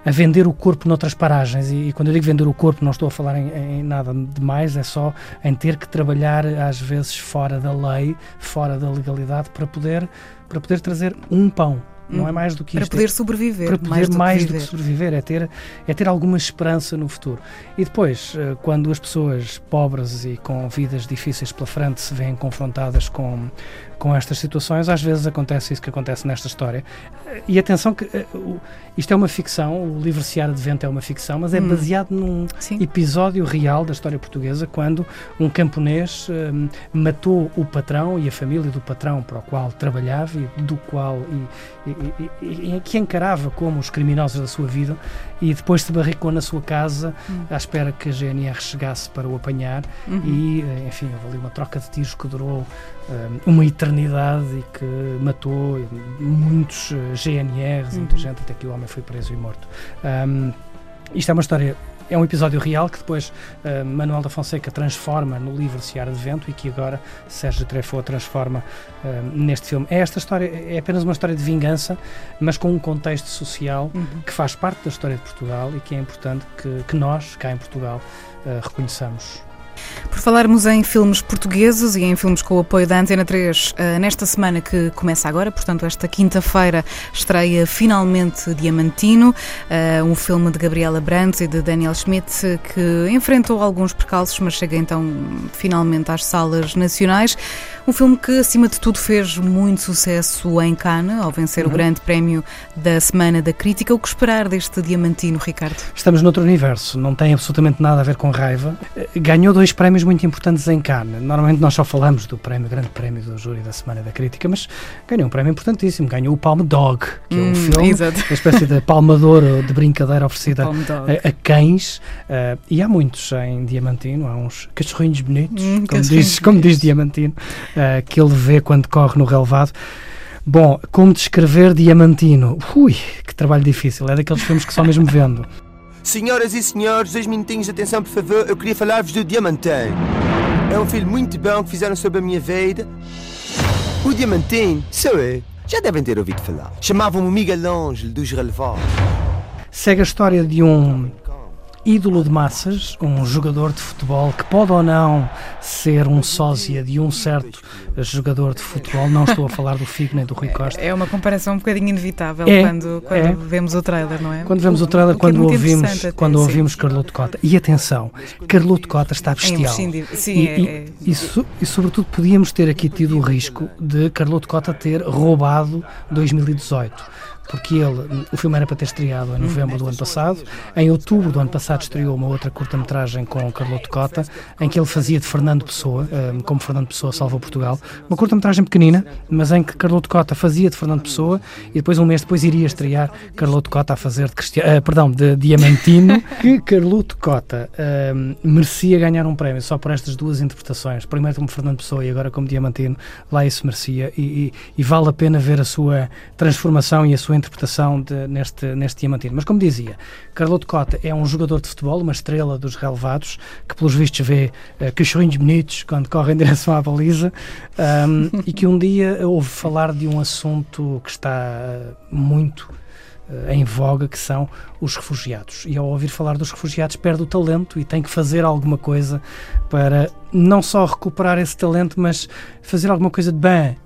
a, a vender o corpo noutras paragens. E, e, quando eu digo vender o corpo, não estou a falar em, em nada demais, é só em ter que trabalhar, às vezes, fora da lei, fora da legalidade, para poder, para poder trazer um pão. Não é mais do que para isto. poder é, sobreviver. Para poder mais, do, mais que do que sobreviver. É ter, é ter alguma esperança no futuro. E depois, eh, quando as pessoas pobres e com vidas difíceis pela frente se veem confrontadas com, com estas situações, às vezes acontece isso que acontece nesta história. E atenção que eh, isto é uma ficção, o livro Seara de Vento é uma ficção, mas é Hum. baseado num Sim. episódio real da história portuguesa, quando um camponês hum, matou o patrão e a família do patrão para o qual trabalhava e do qual e, e- e- e que encarava como os criminosos da sua vida e depois se barricou na sua casa Hum. à espera que a GNR chegasse para o apanhar Uhum. e eh, enfim houve ali uma troca de tiros que durou hum, uma eternidade e que matou muitos eh, GNRs e muita Uhum. gente até que o homem foi preso e morto. Hum, isto é uma história, é um episódio real que depois uh, Manuel da Fonseca transforma no livro Seara de Vento e que agora Sérgio Treffaut transforma uh, neste filme. É esta história, é apenas uma história de vingança, mas com um contexto social Uhum. que faz parte da história de Portugal e que é importante que, que nós, cá em Portugal, uh, reconheçamos. Por falarmos em filmes portugueses e em filmes com o apoio da Antena 3, eh, nesta semana que começa agora, portanto, esta quinta-feira, estreia finalmente Diamantino, eh, um filme de Gabriela Brandt e de Daniel Schmidt que enfrentou alguns percalços, mas chega então finalmente às salas nacionais. Um filme que, acima de tudo, fez muito sucesso em Cannes, ao vencer o Uhum. grande prémio da Semana da Crítica. O que esperar deste Diamantino, Ricardo? Estamos noutro universo, não tem absolutamente nada a ver com raiva. Eh, Ganhou dois prémios muito importantes em Cannes. Normalmente nós só falamos do prémio, grande prémio do júri da Semana da Crítica, mas ganhou um prémio importantíssimo. Ganhou o Palme Dog, que é um Hum, filme, exato. uma espécie de palma de brincadeira oferecida a, a cães. eh, e há muitos em Diamantino, há uns cachorrinhos bonitos, Hum, como, cachorrinhos diz, como diz Diamantino, eh, que ele vê quando corre no relevado. Bom, como descrever Diamantino? Ui, que trabalho difícil. É daqueles filmes que só mesmo vendo. Senhoras e senhores, dois minutinhos de atenção, por favor. Eu queria falar-vos do Diamantino. É um filme muito bom que fizeram sobre a minha vida. O Diamantino, sou eu. Já devem ter ouvido falar. Chamavam-me Miguel Ângelo dos Relevados. Segue a história de um ídolo de massas, um jogador de futebol que pode ou não ser um sósia de um certo jogador de futebol. Não estou a falar do Figo nem do Rui Costa. É uma comparação um bocadinho inevitável É, quando, quando é. vemos o trailer, não é? Quando vemos o trailer, é quando ouvimos, até, quando sim. ouvimos Carloto Cota. E atenção, Carloto Cota está bestial. imprescindível. Sim, e, é- e- é- e so- e sobretudo podíamos ter aqui tido o risco de Carloto Cota ter roubado 2018. Porque ele, o filme era para ter estreado em novembro do ano passado. Em outubro do ano passado estreou uma outra curta-metragem com Carloto Cota, em que ele fazia de Fernando Pessoa, eh, como Fernando Pessoa salvou Portugal. Uma curta-metragem pequenina, mas em que Carloto Cota fazia de Fernando Pessoa e depois, um mês depois, iria estrear Carloto Cota a fazer de eh, perdão, de Diamantino. [LAUGHS] que Carloto Cota eh, merecia ganhar um prémio só por estas duas interpretações. Primeiro como Fernando Pessoa e agora como Diamantino. Lá isso merecia e, e- e vale a pena ver a sua transformação e a sua interpretação de- neste, neste Diamantino. Mas como dizia, Carloto Cota é um jogador de futebol, uma estrela dos relevados, que pelos vistos vê eh, cachorrinhos bonitos quando corre em direção à baliza ahm, e que um dia ouve falar de um assunto que está eh, muito eh, em voga, que são os refugiados. E ao ouvir falar dos refugiados, perde o talento e tem que fazer alguma coisa para não só recuperar esse talento, mas fazer alguma coisa de bem.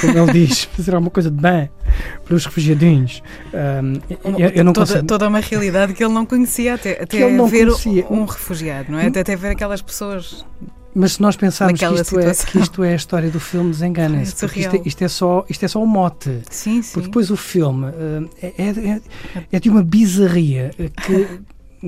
Como ele diz, fazer alguma coisa de bem para os refugiadinhos. Ahm, eu, eu não toda, consigo. toda uma realidade que ele não conhecia até, até ver conhecia. um refugiado, não é? Até, até ver aquelas pessoas. Mas se nós pensarmos que isto, é, que isto é a história do filme, desenganem-se. É porque isto é, isto, é só, isto é só o mote. Sim, sim. Porque depois o filme eh, é, é, de uma bizarria que,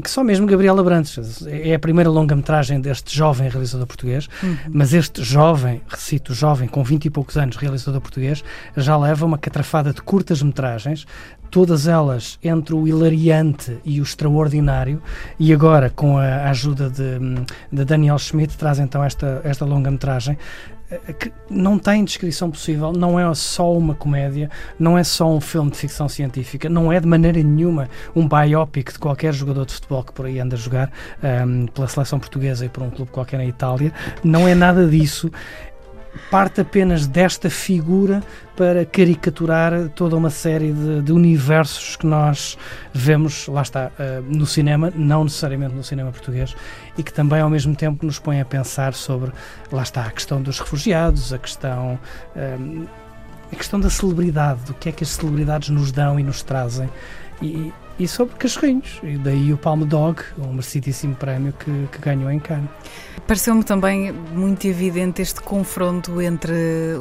que só mesmo Gabriela Brantes é a primeira longa-metragem deste jovem realizador português, Uhum. mas este jovem, recito jovem, com 20 e poucos anos, realizador português, já leva uma catrafada de curtas-metragens, todas elas entre o hilariante e o extraordinário, e agora, com a ajuda de, de Daniel Schmidt, traz então esta, esta longa-metragem que não tem descrição possível, não é só uma comédia, não é só um filme de ficção científica, não é de maneira nenhuma um biopic de qualquer jogador de futebol que por aí anda a jogar ehm, pela seleção portuguesa e por um clube qualquer na Itália, não é nada disso. Parte apenas desta figura para caricaturar toda uma série de, de universos que nós vemos, lá está, uh, no cinema, não necessariamente no cinema português, e que também ao mesmo tempo nos põe a pensar sobre, lá está, a questão dos refugiados, a questão. Um, a questão da celebridade, do que é que as celebridades nos dão e nos trazem, e, e sobre cachorrinhos. E daí o Palme Dog, um merecidíssimo prémio que, que ganhou em Cannes. Pareceu-me também muito evidente este confronto entre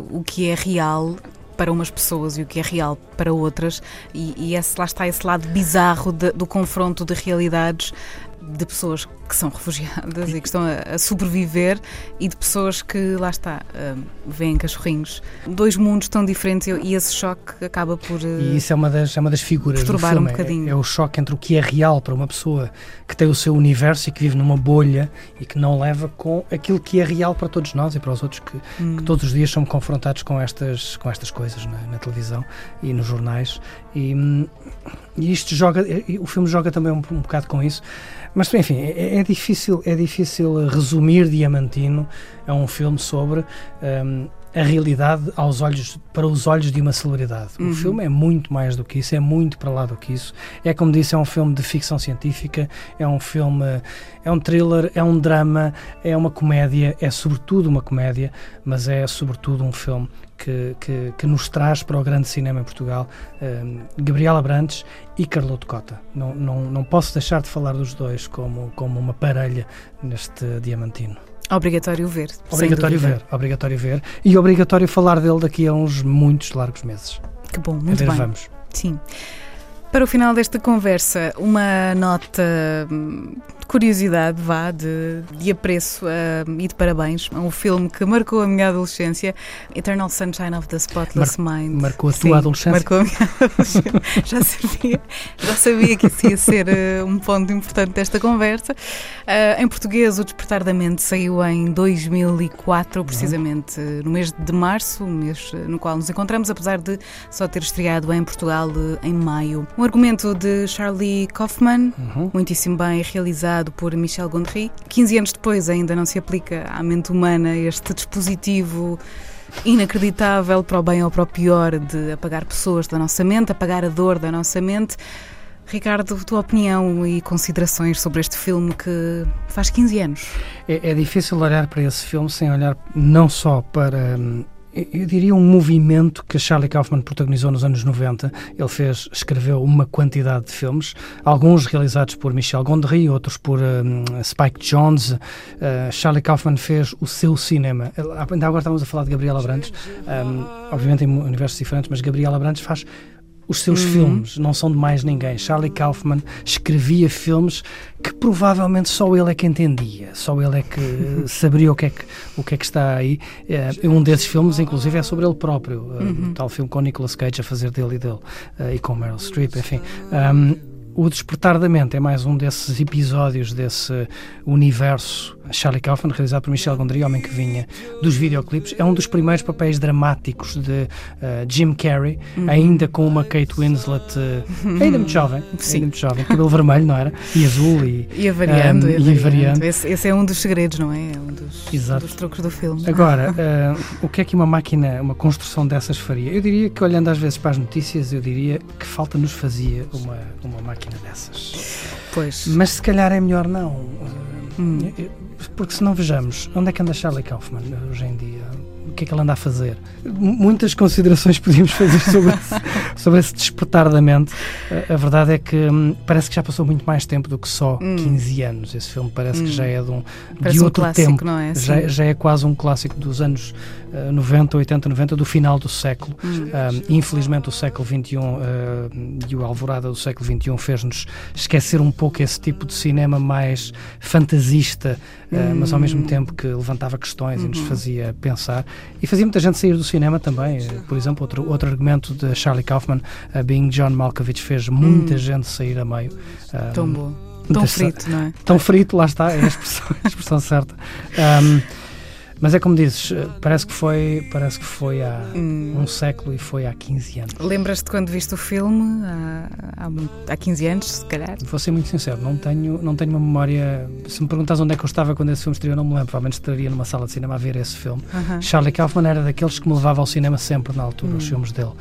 o que é real para umas pessoas e o que é real para outras, e, e esse, lá está esse lado bizarro de, do confronto de realidades de pessoas que são refugiadas e que estão a, a sobreviver e de pessoas que, lá está, uh, veem cachorrinhos. Dois mundos tão diferentes e esse choque acaba por. Uh, e isso é uma das, é uma das figuras do filme. um bocadinho. É, é o choque entre o que é real para uma pessoa que tem o seu universo e que vive numa bolha e que não leva com aquilo que é real para todos nós e para os outros que, Hum. que todos os dias são confrontados com estas, com estas coisas na, na televisão e nos jornais. E, hum, e isto joga, o filme joga também um, um bocado com isso. Mas enfim, é, é difícil, é difícil resumir Diamantino a um filme sobre hum, a realidade aos olhos, para os olhos de uma celebridade. Uhum. O filme é muito mais do que isso, é muito para lá do que isso. É como disse, é um filme de ficção científica, é um filme, é um thriller, é um drama, é uma comédia, é sobretudo uma comédia, mas é sobretudo um filme que, que, que nos traz para o grande cinema em Portugal hum, Gabriela Brandes e Carloto Cota. Não, não, não posso deixar de falar dos dois como, como uma parelha neste Diamantino. Obrigatório ver. Obrigatório ver, obrigatório ver e obrigatório falar dele daqui a uns muitos largos meses. Que bom, A muito ver, bem. vamos. Sim. Para o final desta conversa, uma nota hum, de curiosidade, vá, de, de apreço hum, e de parabéns a um filme que marcou a minha adolescência, Eternal Sunshine of the Spotless Mind. marcou a Sim, tua adolescência? Marcou a minha [LAUGHS] adolescência. já, sabia, já sabia que isso ia ser eh, um ponto importante desta conversa. Ah, em português, O Despertar da Mente saiu em 2004, Uhum. precisamente eh, no mês de março, o mês no qual nos encontramos, apesar de só ter estreado em Portugal eh, em maio. Um argumento de Charlie Kaufman, Uhum. muitíssimo bem realizado por Michel Gondry. 15 anos depois ainda não se aplica à mente humana este dispositivo inacreditável para o bem ou para o pior de apagar pessoas da nossa mente, apagar a dor da nossa mente. Ricardo, tua opinião e considerações sobre este filme que faz 15 anos? É, é difícil olhar para esse filme sem olhar não só para. Eu- diria um movimento que Charlie Kaufman protagonizou nos anos 90. Ele fez, escreveu uma quantidade de filmes, alguns realizados por Michel Gondry, outros por hum, Spike Jonze. Uh, Charlie Kaufman fez o seu cinema. Ainda agora estávamos a falar de Gabriela Brandes, hum, obviamente em universos diferentes, mas Gabriela Brandes faz os seus Uhum. filmes, não são de mais ninguém. Charlie Kaufman escrevia filmes que provavelmente só ele é que entendia, só ele é que [LAUGHS] saberia o que é que, o que, é que está aí. Eh, um desses filmes, inclusive, é sobre ele próprio. eh, Uhum. um tal filme com Nicolas Cage a fazer dele e dele, eh, e com Meryl Streep, enfim. Um, o Despertar da Mente é mais um desses episódios desse universo. Charlie Kaufman, realizado por Michel Gondry, homem que vinha dos videoclipes, é um dos primeiros papéis dramáticos de eh, Jim Carrey, Uhum. ainda com uma Kate Winslet, eh, ainda muito jovem, [LAUGHS] Sim. ainda muito jovem, cabelo vermelho, não era? E azul e, Ia variando, um, e variando. variando. Esse, esse é um dos segredos, não é? É um dos, Exato. dos truques do filme. Agora, [LAUGHS] eh, o que é que uma máquina, uma construção dessas faria? Eu diria que, olhando às vezes para as notícias, eu diria que falta nos fazia uma, uma máquina dessas. Pois. Mas se calhar é melhor não. eh, Hum. eh, Porque se não vejamos, onde é que anda Charlie Kaufman hoje em dia? O que é que ele anda a fazer? Muitas considerações [LAUGHS] podíamos fazer sobre esse, sobre esse despertar da mente. Eh, A verdade é que hum, parece que já passou muito mais tempo do que só Hum. 15 anos. Esse filme parece Hum. que já é de, um, Parece de um outro clássico, tempo. não é? Já, Sim. já é quase um clássico dos anos eh, 90, 80, 90, do final do século. Hum. Um, infelizmente, o século XXI eh, e o alvorada do século XXI fez-nos esquecer um pouco esse tipo de cinema mais fantasista, eh, mas ao mesmo Hum. tempo que levantava questões e nos Uhum. fazia pensar. E fazia muita gente sair do cinema também. Eh, Por exemplo, outro, outro argumento de Charlie Kaufman, a Being John Malkovich, fez muita Hum. gente sair a meio. Um, Tão bom. Tão frito, não é? Tão frito, lá está, é a expressão, [LAUGHS] a expressão certa. Um, Mas é como dizes, eh, parece que foi, parece que foi há Hum. um século e foi há 15 anos. Lembras-te quando viste o filme? Há, há, muito- há 15 anos, se calhar? Vou ser muito sincero, não tenho, não tenho uma memória. Se me perguntas onde é que eu estava quando esse filme estreou, não me lembro. Provavelmente estaria numa sala de cinema a ver esse filme. Aham. Charlie Kaufman era daqueles que me levava ao cinema sempre na altura, os Hum. filmes dele.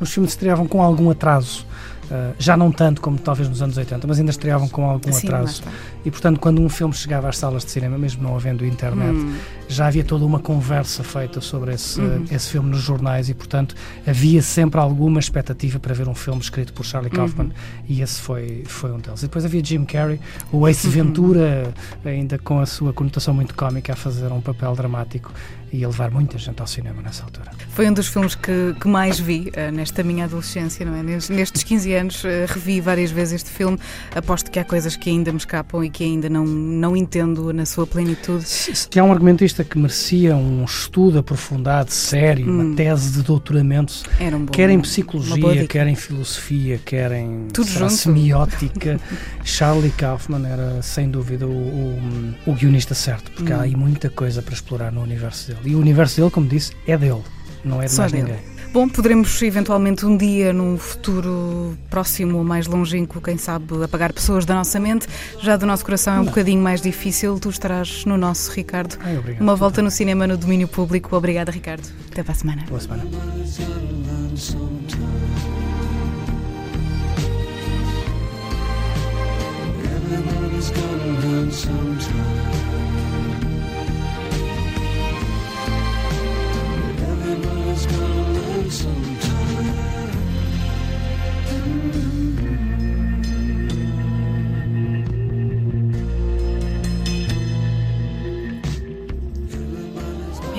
Os filmes estreavam com algum atraso. Uh, já não tanto como talvez nos anos 80, mas ainda estreavam com algum Sim, atraso. E portanto, quando um filme chegava às salas de cinema, mesmo não havendo internet, Hum. já havia toda uma conversa feita sobre esse, Uhum. esse filme nos jornais e, portanto, havia sempre alguma expectativa para ver um filme escrito por Charlie Uhum. Kaufman e esse foi, foi um deles. E depois havia Jim Carrey, o Ace [LAUGHS] Ventura, ainda com a sua conotação muito cómica, a fazer um papel dramático e a levar muita gente ao cinema nessa altura. Foi um dos filmes que, que mais vi eh, nesta minha adolescência, não é? Nes- Nestes 15 anos eh, revi várias vezes este filme. Aposto que há coisas que ainda me escapam e que ainda não, não entendo na sua plenitude. Que há um argumentista que merecia um estudo aprofundado, sério, Hum. uma tese de doutoramento, Era um bom- quer em psicologia, quer em filosofia, quer em semiótica. [LAUGHS] Charlie Kaufman era, sem dúvida, o, o, o guionista certo, porque há Hum. aí muita coisa para explorar no universo dele. E o universo dele, como disse, é dele, não é de Só mais dele. ninguém. Bom, poderemos eventualmente um dia, num futuro próximo ou mais longínquo, quem sabe, apagar pessoas da nossa mente. Já do nosso coração é um bocadinho mais difícil. Tu estarás no nosso, Ricardo. Ai, obrigado. Uma volta no cinema no domínio público. Obrigada, Ricardo. Até para a semana. Boa semana. Everybody's gonna learn sometime.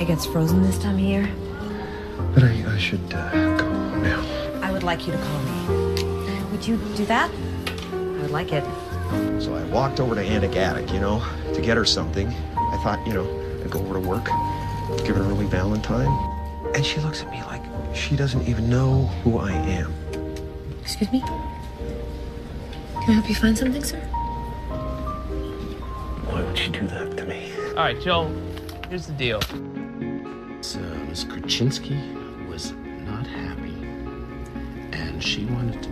It gets frozen this time of year. But I, I should uh, go now. I would like you to call me. Would you do that? I would like it. So I walked over to Annick Attic, you know, to get her something. I thought, you know, I'd go over to work, give her an early Valentine. And she looks at me like she doesn't even know who I am. Excuse me? Can I help you find something, sir? Why would she do that to me? All right, Joe, here's the deal. So, Miss Kraczynski was not happy, and she wanted to move on.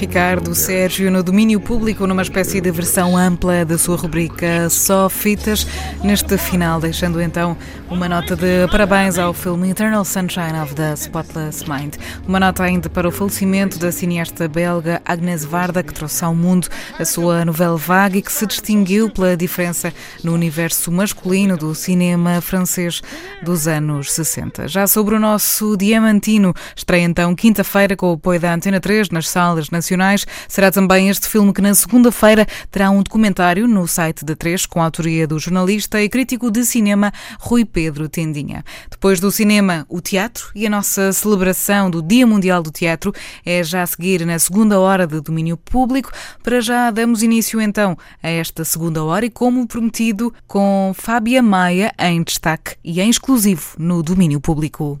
Ricardo Sérgio no domínio público numa espécie de versão ampla da sua rubrica Só Fitas, neste final deixando então uma nota de parabéns ao filme Eternal Sunshine of the Spotless Mind. Uma nota ainda para o falecimento da cineasta belga Agnès Varda, que trouxe ao mundo a sua novela vague e que se distinguiu pela diferença no universo masculino do cinema francês dos anos 60. Já sobre o nosso Diamantino, estreia então quinta-feira com o apoio da Antena 3 nas salas nacionais. Será também este filme que na segunda-feira terá um documentário no site da 3 com a autoria do jornalista e crítico de cinema Rui Pedro Tendinha. Depois do cinema, o teatro e a nossa celebração do Dia Mundial do Teatro é já a seguir na segunda hora de domínio público. Para já damos início então a esta segunda hora e como prometido com Fábia Maia em destaque e em exclusivo no domínio público.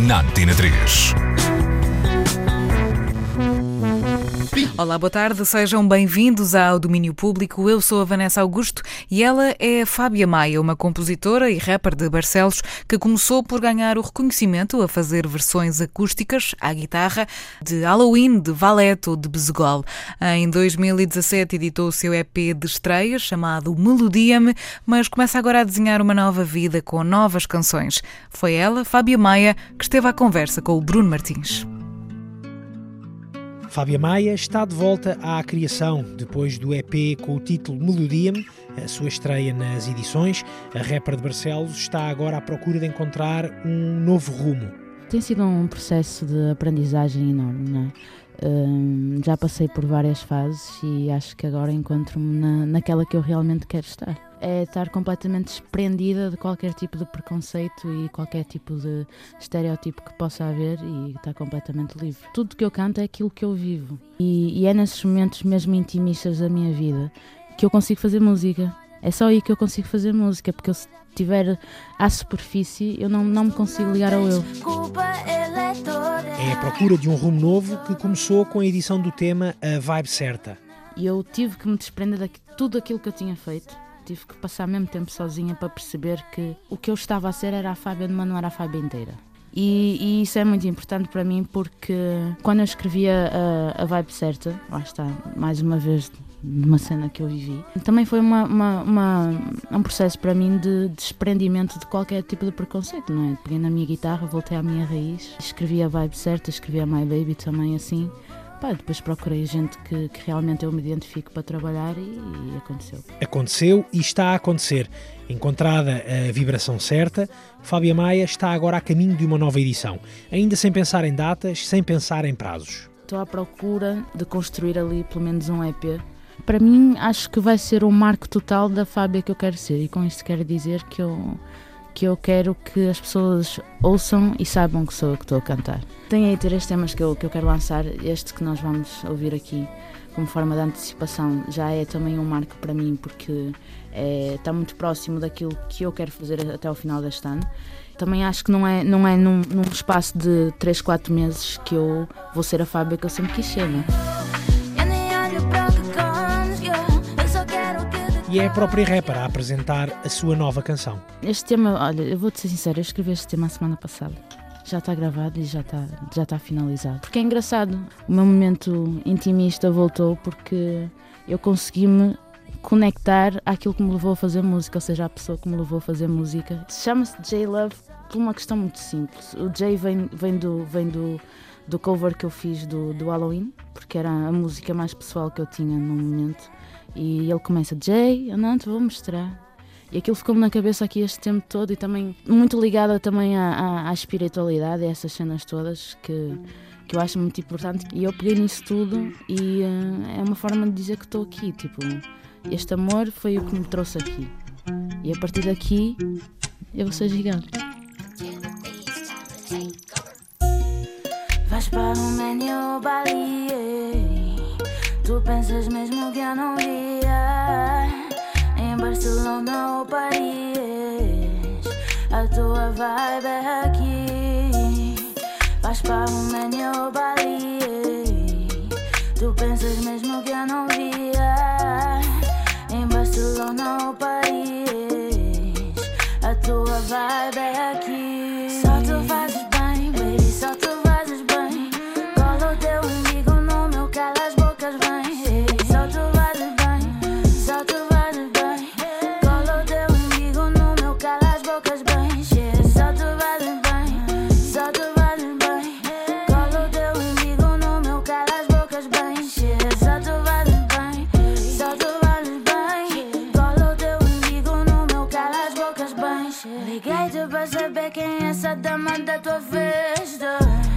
na Antena 3. Olá, boa tarde, sejam bem-vindos ao Domínio Público. Eu sou a Vanessa Augusto e ela é a Fábia Maia, uma compositora e rapper de Barcelos que começou por ganhar o reconhecimento a fazer versões acústicas à guitarra de Halloween, de Valete ou de Bezegol. Em 2017 editou o seu EP de estreia chamado Melodia-me, mas começa agora a desenhar uma nova vida com novas canções. Foi ela, Fábia Maia, que esteve à conversa com o Bruno Martins. Fábia Maia está de volta à criação depois do EP com o título Melodia-me, a sua estreia nas edições. A rapper de Barcelos está agora à procura de encontrar um novo rumo. Tem sido um processo de aprendizagem enorme, não é? Hum, já passei por várias fases e acho que agora encontro-me na, naquela que eu realmente quero estar. É estar completamente desprendida de qualquer tipo de preconceito e qualquer tipo de estereótipo que possa haver e estar completamente livre. Tudo que eu canto é aquilo que eu vivo e, e é nesses momentos mesmo intimistas da minha vida que eu consigo fazer música. É só aí que eu consigo fazer música, porque eu, se estiver à superfície, eu não, não me consigo ligar ao eu. É a procura de um rumo novo que começou com a edição do tema A Vibe Certa. E eu tive que me desprender de tudo aquilo que eu tinha feito. Tive que passar mesmo tempo sozinha para perceber que o que eu estava a ser era a Fábia, mas não era a Fábia inteira. E, e, isso é muito importante para mim porque quando eu escrevia a, a vibe certa, lá está, mais uma vez numa cena que eu vivi. Também foi uma, uma, uma, um processo para mim de desprendimento de qualquer tipo de preconceito, não é? Peguei na minha guitarra, voltei à minha raiz, escrevi a vibe certa, escrevi a My Baby também assim. Pá, depois procurei gente que, que, realmente eu me identifico para trabalhar e, e, aconteceu. Aconteceu e está a acontecer. Encontrada a vibração certa, Fábia Maia está agora a caminho de uma nova edição, ainda sem pensar em datas, sem pensar em prazos. Estou à procura de construir ali pelo menos um EP para mim, acho que vai ser o marco total da Fábia que eu quero ser. E com isto quero dizer que eu, que eu quero que as pessoas ouçam e saibam que sou eu que estou a cantar. Tenho aí três temas que eu, que eu quero lançar. Este que nós vamos ouvir aqui, como forma de antecipação, já é também um marco para mim, porque é, está muito próximo daquilo que eu quero fazer até ao final deste ano. Também acho que não é, não é num, num espaço de 3, 4 meses que eu vou ser a Fábia que eu sempre quis ser. Né? E é a própria rapper a apresentar a sua nova canção. Este tema, olha, eu vou-te ser sincero, eu escrevi este tema a semana passada. Já está gravado e já está, já está finalizado. Porque é engraçado, o meu momento intimista voltou porque eu consegui-me conectar àquilo que me levou a fazer música, ou seja, à pessoa que me levou a fazer música. Chama-se J Love por uma questão muito simples. O J vem, vem, do, vem do, do cover que eu fiz do, do Halloween, porque era a música mais pessoal que eu tinha no momento. E ele começa, Jay, eu não te vou mostrar. E aquilo ficou-me na cabeça aqui este tempo todo e também muito ligada também à, à, à espiritualidade, a essas cenas todas que, que eu acho muito importante. E eu peguei nisso tudo e uh, é uma forma de dizer que estou aqui. Tipo, este amor foi o que me trouxe aqui. E a partir daqui eu vou ser gigante. Vais para o menu Bali Tu pensas mesmo que eu não via Em Barcelona ou Paris? A tua vibe é aqui. Vais para menu ou Bali Tu pensas mesmo que eu não via Em Barcelona ou Paris? A tua vibe é aqui. Só tu fazes bem, baby, só tu essa dama da tua festa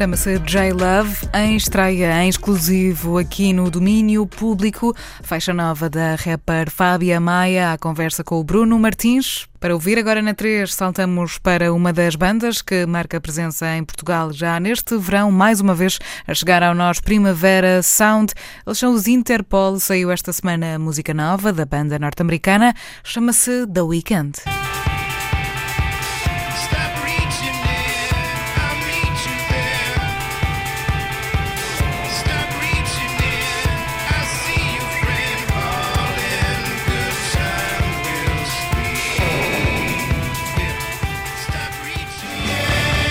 Chama-se J-Love, em estreia em exclusivo aqui no domínio público. Faixa nova da rapper Fábia Maia, à conversa com o Bruno Martins. Para ouvir agora na 3, saltamos para uma das bandas que marca presença em Portugal já neste verão, mais uma vez a chegar ao nosso Primavera Sound. Eles são os Interpol, saiu esta semana música nova da banda norte-americana, chama-se The Weeknd.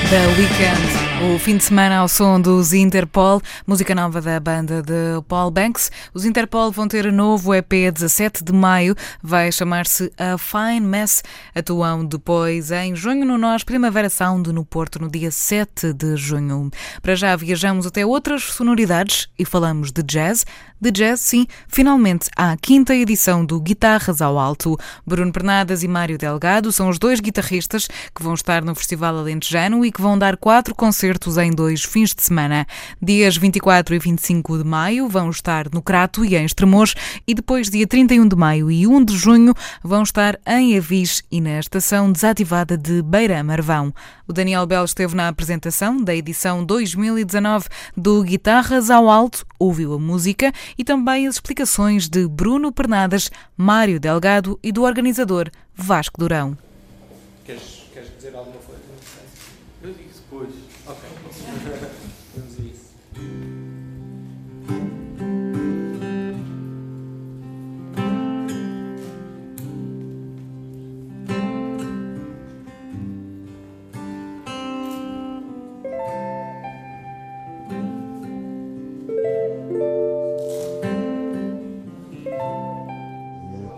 The Weekend. O fim de semana ao som dos Interpol, música nova da banda de Paul Banks. Os Interpol vão ter novo EP 17 de maio, vai chamar-se A Fine Mess. Atuam depois em junho no Nós Primavera Sound no Porto no dia 7 de junho. Para já viajamos até outras sonoridades e falamos de jazz. De jazz, sim, finalmente há a quinta edição do Guitarras ao Alto. Bruno Pernadas e Mário Delgado são os dois guitarristas que vão estar no Festival Alentejano e que vão dar quatro concertos concertos em dois fins de semana. Dias 24 e 25 de maio vão estar no Crato e em Estremoz e depois dia 31 de maio e 1 de junho vão estar em Avis e na estação desativada de Beira Marvão. O Daniel Bell esteve na apresentação da edição 2019 do Guitarras ao Alto, ouviu a música e também as explicações de Bruno Pernadas, Mário Delgado e do organizador Vasco Durão. Queres,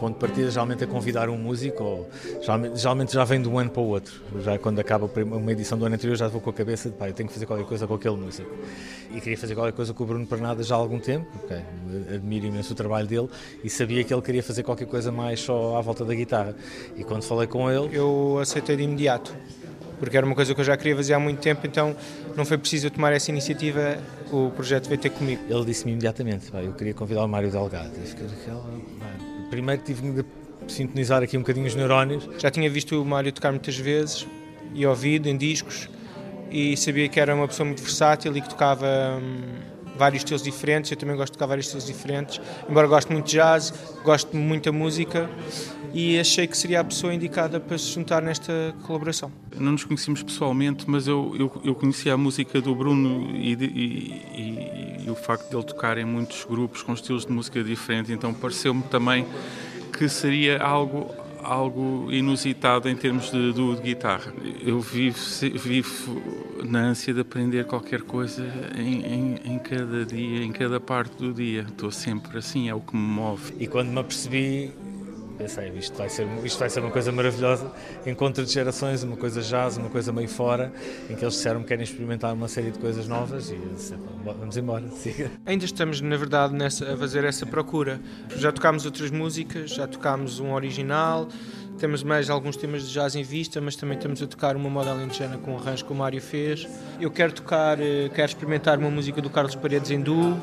ponto de partida geralmente é convidar um músico, ou geralmente, geralmente, já vem de um ano para o outro. Já quando acaba uma edição do ano anterior já vou com a cabeça de pá, eu tenho que fazer qualquer coisa com aquele músico. E queria fazer qualquer coisa com o Bruno Pernada já há algum tempo, okay. admiro imenso o trabalho dele e sabia que ele queria fazer qualquer coisa mais só à volta da guitarra. E quando falei com ele. Eu aceitei de imediato porque era uma coisa que eu já queria fazer há muito tempo, então não foi preciso eu tomar essa iniciativa, o projeto veio ter comigo. Ele disse-me imediatamente, eu queria convidar o Mário Delgado. Primeiro tive de sintonizar aqui um bocadinho os neurónios. Já tinha visto o Mário tocar muitas vezes e ouvido em discos e sabia que era uma pessoa muito versátil e que tocava hum, vários estilos diferentes. Eu também gosto de tocar vários estilos diferentes, embora goste muito de jazz, gosto muito da música e achei que seria a pessoa indicada para se juntar nesta colaboração. Não nos conhecemos pessoalmente, mas eu, eu, eu conhecia a música do Bruno e, e, e, e, o facto de ele tocar em muitos grupos com estilos de música diferentes, então pareceu-me também que seria algo algo inusitado em termos de duo de guitarra. Eu vivo, vivo na ânsia de aprender qualquer coisa em, em, em, cada dia, em cada parte do dia. Estou sempre assim, é o que me move. E quando me apercebi pensei, isto vai, ser, isto vai ser uma coisa maravilhosa, encontro de gerações, uma coisa jazz, uma coisa meio fora, em que eles disseram que querem experimentar uma série de coisas novas e disse, vamos embora, [LAUGHS] siga. Ainda estamos, na verdade, nessa, a fazer essa procura. Já tocámos outras músicas, já tocámos um original, temos mais alguns temas de jazz em vista, mas também estamos a tocar uma moda alentejana com um arranjo que o Mário fez. Eu quero tocar, eh, quero experimentar uma música do Carlos Paredes em duo,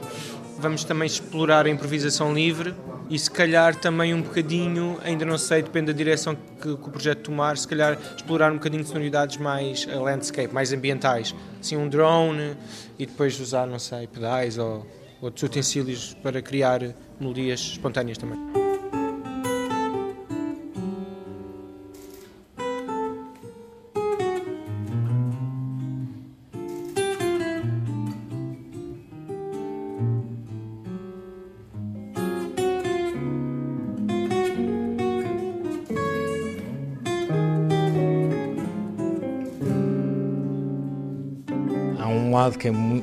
vamos também explorar a improvisação livre e se calhar também um bocadinho, ainda não sei, depende da direção que, que, o projeto tomar, se calhar explorar um bocadinho de sonoridades mais uh, landscape, mais ambientais, assim um drone e depois usar, não sei, pedais ou outros utensílios para criar melodias espontâneas também.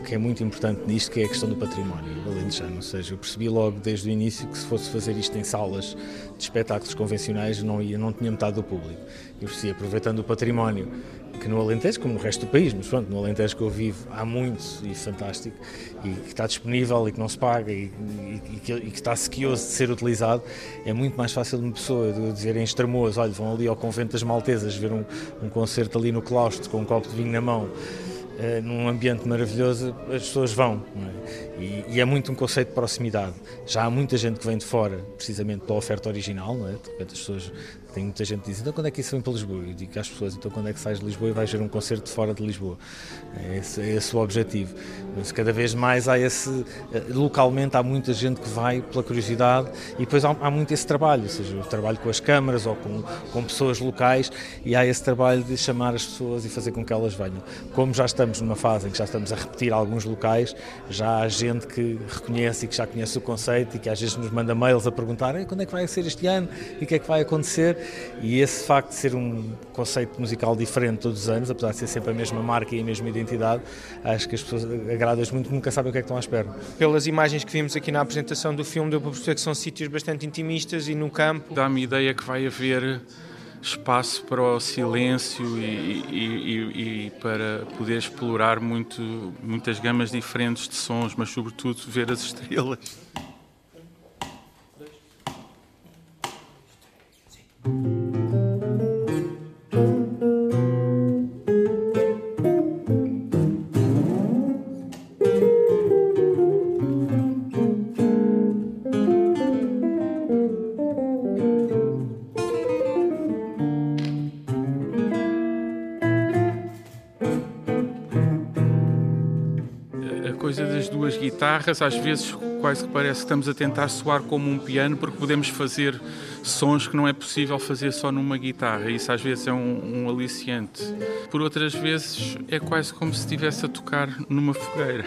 Que é, muito, importante nisto, que é a questão do património alentejano. Ou seja, eu percebi logo desde o início que se fosse fazer isto em salas de espetáculos convencionais não, ia, não tinha metade do público. Eu percebi, aproveitando o património que no Alentejo, como no resto do país, mas pronto, no Alentejo que eu vivo há muito e fantástico e que está disponível e que não se paga e, e, e, que, e que, está sequioso de ser utilizado, é muito mais fácil de uma pessoa de dizer em extremoas, olha, vão ali ao convento das Maltesas ver um, um concerto ali no claustro com um copo de vinho na mão num ambiente maravilhoso, as pessoas vão. É? E, e, é muito um conceito de proximidade. Já há muita gente que vem de fora, precisamente pela oferta original, não é? De repente as pessoas tem muita gente que diz, então quando é que isso vem para Lisboa? Eu digo às pessoas, então quando é que sais de Lisboa e vais ver um concerto de fora de Lisboa? É esse, é esse o objetivo. Mas cada vez mais há esse, eh, localmente há muita gente que vai pela curiosidade e depois há, há muito esse trabalho, ou seja, o trabalho com as câmaras ou com, com pessoas locais e há esse trabalho de chamar as pessoas e fazer com que elas venham. Como já estamos numa fase em que já estamos a repetir alguns locais, já há gente que reconhece e que já conhece o conceito e que às vezes nos manda mails a perguntar quando é que vai ser este ano e o que é que vai acontecer e esse facto de ser um conceito musical diferente todos os anos, apesar de ser sempre a mesma marca e a mesma identidade, acho que as pessoas agradas muito, nunca sabem o que é que estão à espera. Pelas imagens que vimos aqui na apresentação do filme, deu para perceber que são sítios bastante intimistas e no campo. Dá-me ideia que vai haver espaço para o silêncio e, e, e, e, para poder explorar muito, muitas gamas diferentes de sons, mas sobretudo ver as estrelas. Guitarras, às vezes quase que parece que estamos a tentar soar como um piano, porque podemos fazer sons que não é possível fazer só numa guitarra. Isso às vezes é um, um aliciante. Por outras vezes é quase como se estivesse a tocar numa fogueira.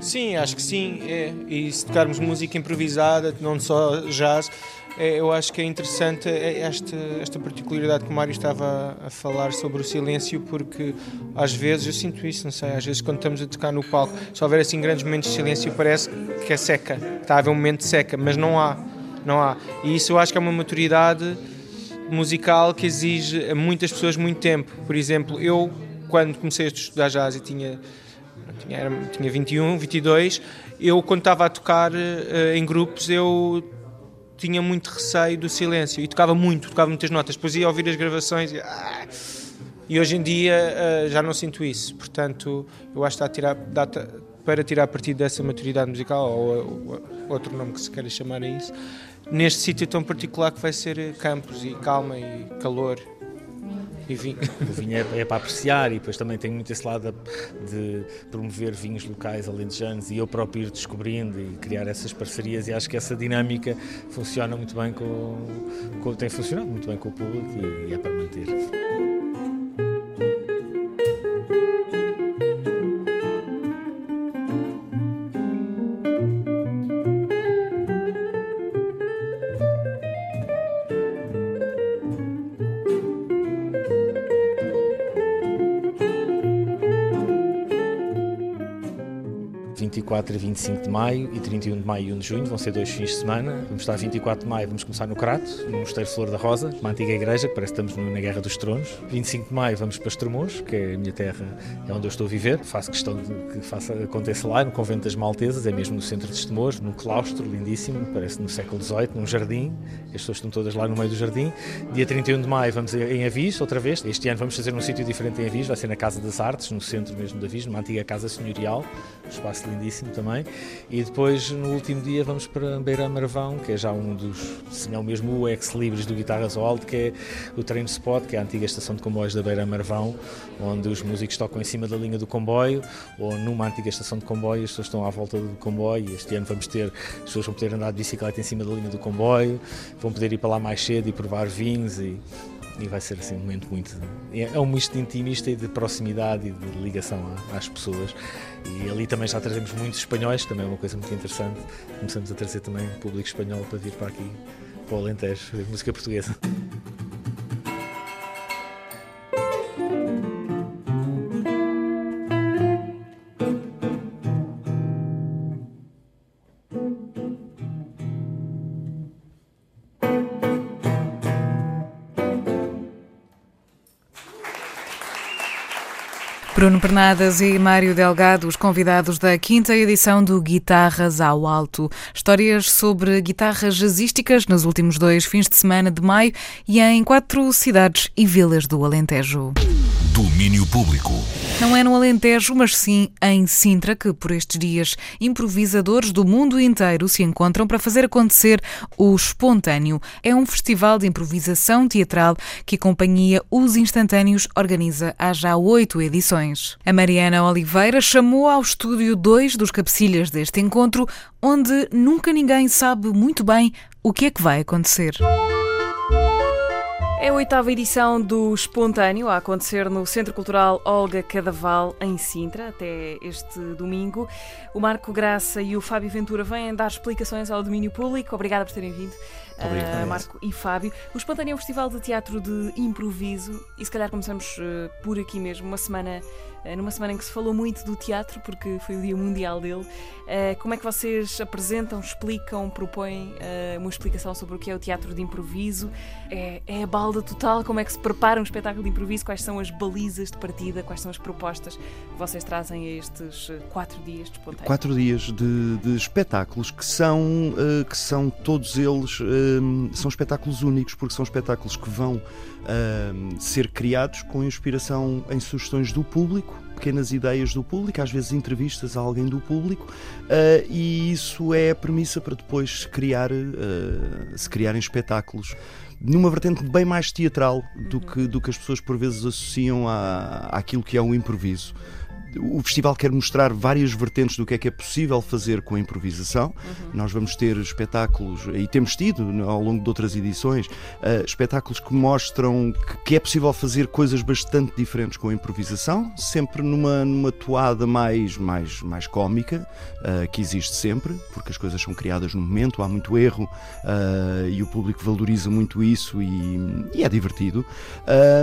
Sim, acho que sim. É. E se tocarmos música improvisada, não só jazz, eu acho que é interessante é esta, esta particularidade que o Mário estava a falar sobre o silêncio, porque às vezes eu sinto isso, não sei, às vezes quando estamos a tocar no palco, se houver assim grandes momentos de silêncio, parece que é seca, está a haver um momento de seca, mas não há, não há. E isso eu acho que é uma maturidade musical que exige a muitas pessoas muito tempo. Por exemplo, eu, quando comecei a estudar jazz e tinha tinha, era, tinha 21, 22, eu quando estava a tocar uh, em grupos, eu tinha muito receio do silêncio e tocava muito, tocava muitas notas. Depois ia ouvir as gravações e, ah, e hoje em dia uh, já não sinto isso. Portanto, eu acho que tirar, dá para tirar partido dessa maturidade musical, ou, ou, outro nome que se queira chamar a isso, neste sítio tão particular que vai ser campos e calma e calor e vinho. O vinho é, é, para apreciar e depois também tem muito esse lado de promover vinhos locais alentejanos e eu próprio ir descobrindo e criar essas parcerias e acho que essa dinâmica funciona muito bem com, com tem funcionado muito bem com o público e, e é para manter. 24 e 25 de maio e 31 de maio e 1 de junho, vão ser dois fins de semana. Vamos estar 24 de maio, vamos começar no Crato, no Mosteiro Flor da Rosa, uma antiga igreja, que parece que estamos na Guerra dos Tronos. 25 de maio vamos para Estremoz, que é a minha terra, é onde eu estou a viver. Faço questão de que faça, aconteça lá, no Convento das Maltesas, é mesmo no centro de Estremoz, num claustro lindíssimo, parece no século XVIII, num jardim. As pessoas estão todas lá no meio do jardim. Dia 31 de maio vamos em Avis, outra vez. Este ano vamos fazer num sítio diferente em Avis, vai ser na Casa das Artes, no centro mesmo de Avis, numa antiga casa senhorial, um espaço lindíssimo também. E depois, no último dia, vamos para Beira Marvão, que é já um dos, se não mesmo o ex-libris do Guitarras ao Alto, que é o Train Spot, que é a antiga estação de comboios da Beira Marvão, onde os músicos tocam em cima da linha do comboio, ou numa antiga estação de comboio, as pessoas estão à volta do comboio. E este ano vamos ter, as pessoas vão poder andar de bicicleta em cima da linha do comboio, vão poder ir para lá mais cedo e provar vinhos e e vai ser assim um momento muito. É um misto de intimista e de proximidade e de ligação às pessoas. E ali também já trazemos muitos espanhóis, também é uma coisa muito interessante. Começamos a trazer também público espanhol para vir para aqui, para o Alentejo, música portuguesa.「Bruno Bernadas e Mário Delgado, os convidados da quinta edição do Guitarras ao Alto. Histórias sobre guitarras jazzísticas nos últimos dois fins de semana de maio e em quatro cidades e vilas do Alentejo. Domínio Público. Não é no Alentejo, mas sim em Sintra que, por estes dias, improvisadores do mundo inteiro se encontram para fazer acontecer o Espontâneo. É um festival de improvisação teatral que a companhia Os Instantâneos organiza há já oito edições. A Mariana Oliveira chamou ao estúdio dois dos cabecilhas deste encontro, onde nunca ninguém sabe muito bem o que é que vai acontecer. É a oitava edição do Espontâneo a acontecer no Centro Cultural Olga Cadaval, em Sintra, até este domingo. O Marco Graça e o Fábio Ventura vêm dar explicações ao domínio público. Obrigada por terem vindo, uh, Marco e Fábio. O Espontâneo é um festival de teatro de improviso e se calhar começamos uh, por aqui mesmo, uma semana numa semana em que se falou muito do teatro, porque foi o Dia Mundial dele. Eh, como é que vocês apresentam, explicam, propõem eh, uma explicação sobre o que é o teatro de improviso? É, é a balda total? Como é que se prepara um espetáculo de improviso? Quais são as balizas de partida? Quais são as propostas que vocês trazem a estes quatro dias de espontâneo? Quatro dias de, de espetáculos que são, que são todos eles são espetáculos únicos, porque são espetáculos que vão ser criados com inspiração em sugestões do público pequenas ideias do público, às vezes entrevistas a alguém do público, uh, e isso é a premissa para depois se, criar, uh, se criarem espetáculos numa vertente bem mais teatral do, uhum. que, do que as pessoas por vezes associam à, àquilo que é um improviso o festival quer mostrar várias vertentes do que é que é possível fazer com a improvisação. Uhum. Nós vamos ter espetáculos, e temos tido ao longo de outras edições, uh, espetáculos que mostram que, que, é possível fazer coisas bastante diferentes com a improvisação, sempre numa, numa toada mais, mais, mais cómica, uh, que existe sempre, porque as coisas são criadas no momento, há muito erro uh, e o público valoriza muito isso e, e é divertido.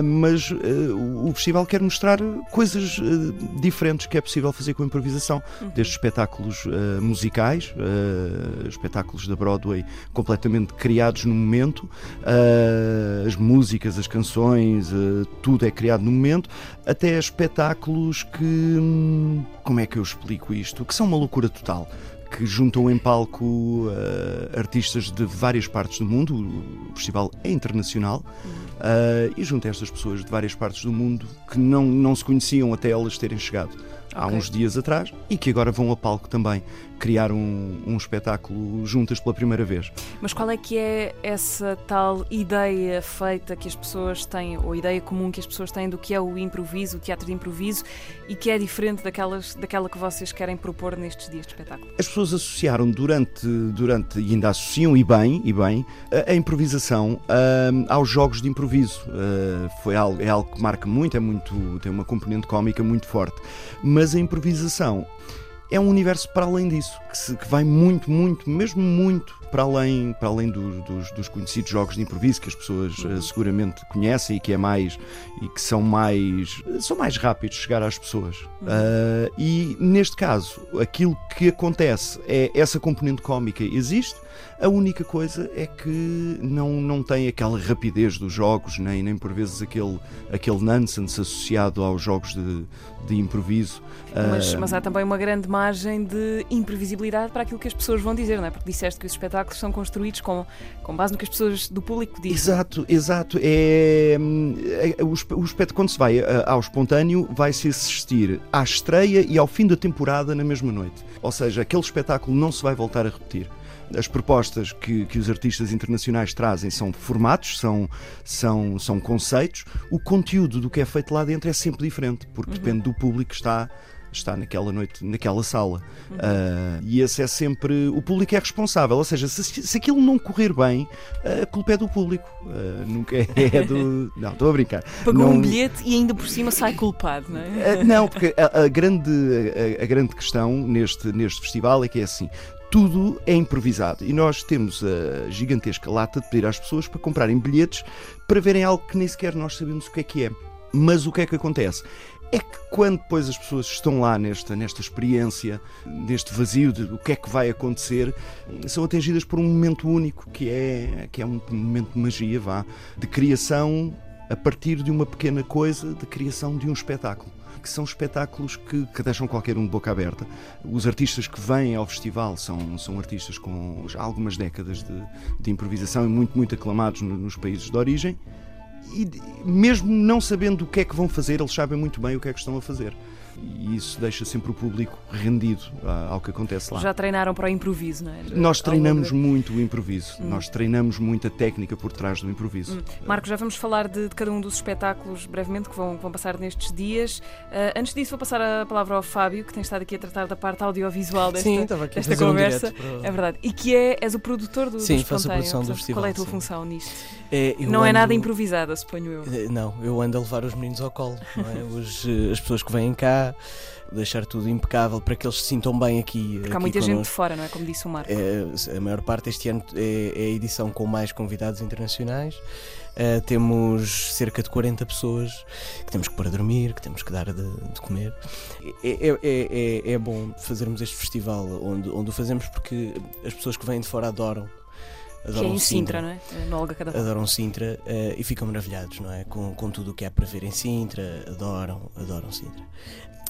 mas o festival quer mostrar coisas diferentes diferentes que é possível fazer com a improvisação, uhum. desde espetáculos uh, musicais, uh, espetáculos da Broadway completamente criados no momento, uh, as músicas, as canções, tudo é criado no momento, até espetáculos que. Hum, como é que eu explico isto? Que são uma loucura total que juntam em palco uh, artistas de várias partes do mundo. O festival é internacional uh, e junta estas pessoas de várias partes do mundo que não, não se conheciam até elas terem chegado há okay. uns dias atrás e que agora vão a palco também criar um, um, espetáculo juntas pela primeira vez. Mas qual é que é essa tal ideia feita que as pessoas têm, ou ideia comum que as pessoas têm do que é o improviso, o teatro de improviso, e que é diferente daquelas, daquela que vocês querem propor nestes dias de espetáculo? As pessoas associaram durante, durante e ainda associam, e bem, e bem a, a improvisação uh, aos jogos de improviso. Uh, foi algo, é algo que marca muito, é muito, tem uma componente cómica muito forte. Mas a improvisação é um universo para além disso, que, se, que vai muito, muito, mesmo muito para além, para além do, dos, dos, conhecidos jogos de improviso que as pessoas uh, seguramente conhecem e que é mais e que são mais são mais rápidos de chegar às pessoas. Uh, e neste caso, aquilo que acontece é essa componente cómica existe. A única coisa é que não, não tem aquela rapidez dos jogos, nem, nem por vezes aquele, aquele nonsense associado aos jogos de, de improviso. Mas, uh, mas há também uma grande margem de imprevisibilidade para aquilo que as pessoas vão dizer, não é? Porque disseste que os espetáculos espetáculos são construídos com, com base no que as pessoas do público dizem. Exato, exato. É, é, o, o espetáculo, quando se vai ao espontâneo, vai-se assistir à estreia e ao fim da temporada na mesma noite. Ou seja, aquele espetáculo não se vai voltar a repetir as propostas que, que, os artistas internacionais trazem são formatos, são, são, são conceitos. O conteúdo do que é feito lá dentro é sempre diferente, porque uhum. depende do público que está está naquela noite, naquela sala. Uhum. Uh, e esse é sempre. O público é responsável, ou seja, se, se aquilo não correr bem, a culpa é do público, uh, nunca [LAUGHS] é do. Não, estou a brincar. Pagou não... um bilhete e ainda por cima sai culpado, não é? Uh, não, porque a, a grande, a, a, grande questão neste, neste festival é que é assim. Tudo é improvisado e nós temos a gigantesca lata de pedir às pessoas para comprarem bilhetes para verem algo que nem sequer nós sabemos o que é que é. Mas o que é que acontece? É que quando depois as pessoas estão lá nesta, nesta experiência, neste vazio de o que é que vai acontecer, são atingidas por um momento único, que é, que é um momento de magia, vá, de criação a partir de uma pequena coisa, de criação de um espetáculo que são espetáculos que, que, deixam qualquer um de boca aberta. Os artistas que vêm ao festival são, são artistas com já algumas décadas de, de improvisação e muito, muito aclamados no, nos países de origem e mesmo não sabendo o que é que vão fazer, eles sabem muito bem o que é que estão a fazer e isso deixa sempre o público rendido ao que acontece lá. Já treinaram para o improviso, não é? Nós treinamos muito o improviso, hum. nós treinamos muita técnica por trás do improviso. Hum. Marco, já vamos falar de, de, cada um dos espetáculos brevemente que vão, vão passar nestes dias. Uh, antes disso, vou passar a palavra ao Fábio, que tem estado aqui a tratar da parte audiovisual desta, Sim, desta conversa. Um para... É verdade. E que é, és o produtor do, Sim, do faço a produção do festival. Qual é a tua sim. função nisto? É, não ando... é nada improvisada, suponho eu. Eh, não, eu ando a levar os meninos ao colo. É? Os, eh, as pessoas que vêm cá deixar tudo impecável para que eles se sintam bem aqui. Porque aqui há muita connosco. gente de fora, não é? Como disse o Marco. É, a maior parte este ano é, é a edição com mais convidados internacionais. Uh, temos cerca de 40 pessoas que temos que pôr a dormir, que temos que dar de, de comer. É, é, é, é, bom fazermos este festival onde, onde o fazemos porque as pessoas que vêm de fora adoram. Adoram que é em Sintra, Sintra, não é? No Olga Cada Adoram Sintra uh, e ficam maravilhados, não é? Com, com tudo o que há para ver em Sintra, adoram, adoram Sintra.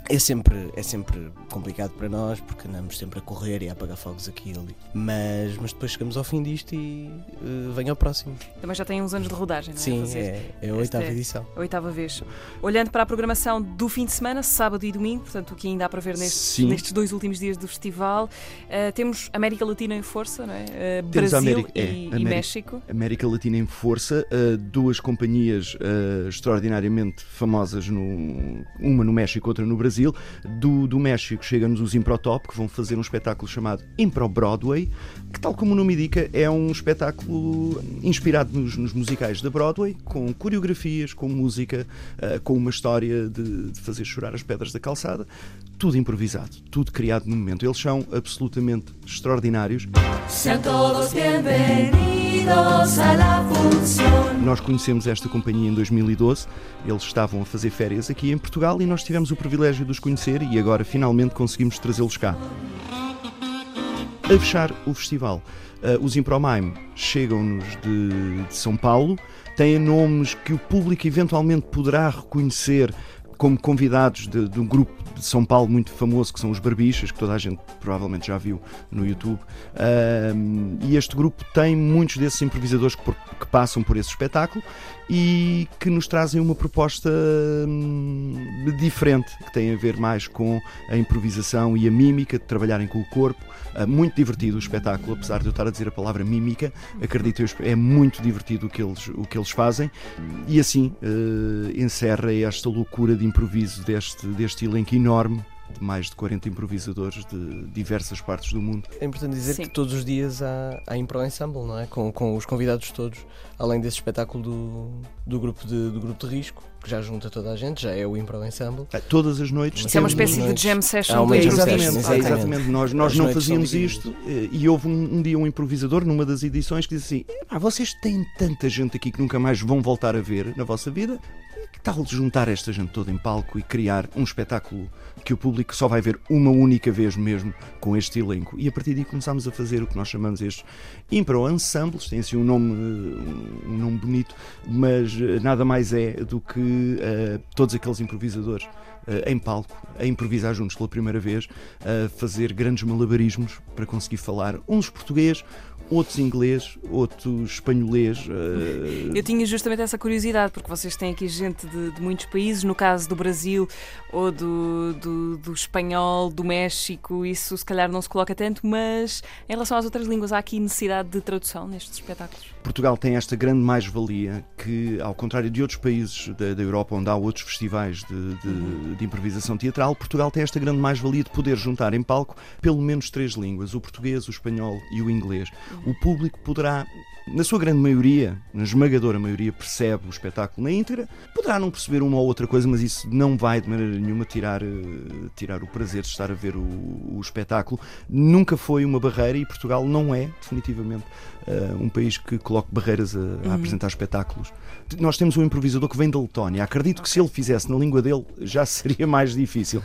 É sempre, é sempre complicado para nós porque andamos sempre a correr e a apagar fogos aqui e ali. Mas, mas depois chegamos ao fim disto e uh, vem ao próximo. Também já tem uns anos de rodagem, não é? Sim, é, é a oitava é edição. A oitava vez. Olhando para a programação do fim de semana, sábado e domingo, portanto, o que ainda há para ver nestes, nestes dois últimos dias do festival, uh, temos América Latina em força, não é? Uh, Brasil América, e, é, e América, México. América Latina em força, duas companhias extraordinariamente famosas, no, uma no México, outra no Brasil Brasil. Do, do México chega-nos os Improtop, que vão fazer um espetáculo chamado Impro Broadway, que, tal como o nome indica, é um espetáculo inspirado nos, nos musicais da Broadway, com coreografias, com música, uh, com uma história de, de fazer chorar as pedras da calçada. Tudo improvisado, tudo criado no momento. Eles são absolutamente extraordinários. Sejam todos bem-vindos à la função. Nós conhecemos esta companhia em 2012. Eles estavam a fazer férias aqui em Portugal e nós tivemos o privilégio de os conhecer e agora finalmente conseguimos trazê-los cá. A fechar o festival, uh, os Impromime chegam-nos de, de São Paulo, têm nomes que o público eventualmente poderá reconhecer como convidados de, de, um grupo de São Paulo muito famoso que são os Barbichas, que toda a gente provavelmente já viu no YouTube. E este grupo tem muitos desses improvisadores que, por, que, passam por esse espetáculo e que nos trazem uma proposta hum, diferente, que tem a ver mais com a improvisação e a mímica, de trabalharem com o corpo. Uh, muito divertido o espetáculo, apesar de eu estar a dizer a palavra mímica, acredito eu, é muito divertido o que eles, o que eles fazem. E assim uh, encerra esta loucura de improviso deste, deste elenco enorme de mais de 40 improvisadores de diversas partes do mundo. É importante dizer Sim. que todos os dias há, há Impro Ensemble, não é? Com, com os convidados todos, além desse espetáculo do, do, grupo de, do grupo de risco, que já junta toda a gente, já é o Impro Ensemble. É, todas as noites. Isso é uma espécie de jam session. É, exatamente, exatamente. É, exatamente. Nós, nós não fazíamos isto eh, e houve um, um, dia um improvisador numa das edições que disse assim: ah, vocês têm tanta gente aqui que nunca mais vão voltar a ver na vossa vida, que tal juntar esta gente toda em palco e criar um espetáculo que o público só vai ver uma única vez mesmo com este elenco? E a partir daí começámos a fazer o que nós chamamos estes impro ensembles, tem assim um nome, um nome bonito, mas eh, nada mais é do que uh, todos aqueles improvisadores Uh, em palco, a improvisar juntos pela primeira vez, a fazer grandes malabarismos para conseguir falar uns português, outros inglês, outros espanholês. Uh... Eu tinha justamente essa curiosidade, porque vocês têm aqui gente de, de muitos países, no caso do Brasil ou do, do, do, espanhol, do México, isso se calhar não se coloca tanto, mas em relação às outras línguas, há aqui necessidade de tradução nestes espetáculos? Portugal tem esta grande mais-valia que, ao contrário de outros países da, da Europa onde há outros festivais de, de, uhum. de improvisação teatral, Portugal tem esta grande mais-valia de poder juntar em palco pelo menos três línguas: o português, o espanhol e o inglês. Uhum. O público poderá na sua grande maioria, na esmagadora maioria, percebe o espetáculo na íntegra. Poderá não perceber uma ou outra coisa, mas isso não vai de maneira nenhuma tirar, uh, tirar o prazer de estar a ver o, o, espetáculo. Nunca foi uma barreira e Portugal não é, definitivamente, uh, um país que coloque barreiras a, uhum. a, apresentar espetáculos. Nós temos um improvisador que vem da Letónia. Acredito okay. que se ele fizesse na língua dele já seria mais difícil.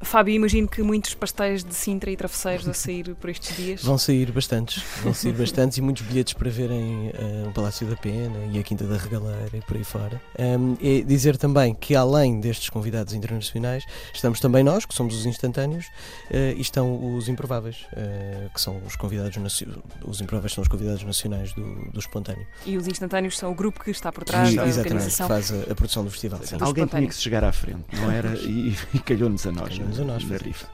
Fábio, imagino que muitos pastéis de Sintra e travesseiros a sair por estes dias. Vão sair bastantes, vão sair bastantes e muitos bilhetes para verem uh, o Palácio da Pena e a Quinta da Regaleira e por aí fora. Um, e dizer também que além destes convidados internacionais, estamos também nós, que somos os instantâneos, uh, e estão os improváveis, uh, que são os convidados os improváveis são os convidados nacionais do, do espontâneo. E os instantâneos são o grupo que está por trás e, da exatamente, que faz a, a produção do festival. Do Alguém tinha que se chegar à frente, não era? E, e calhou-nos a nós. Calhou-nos a nós. Na rifa.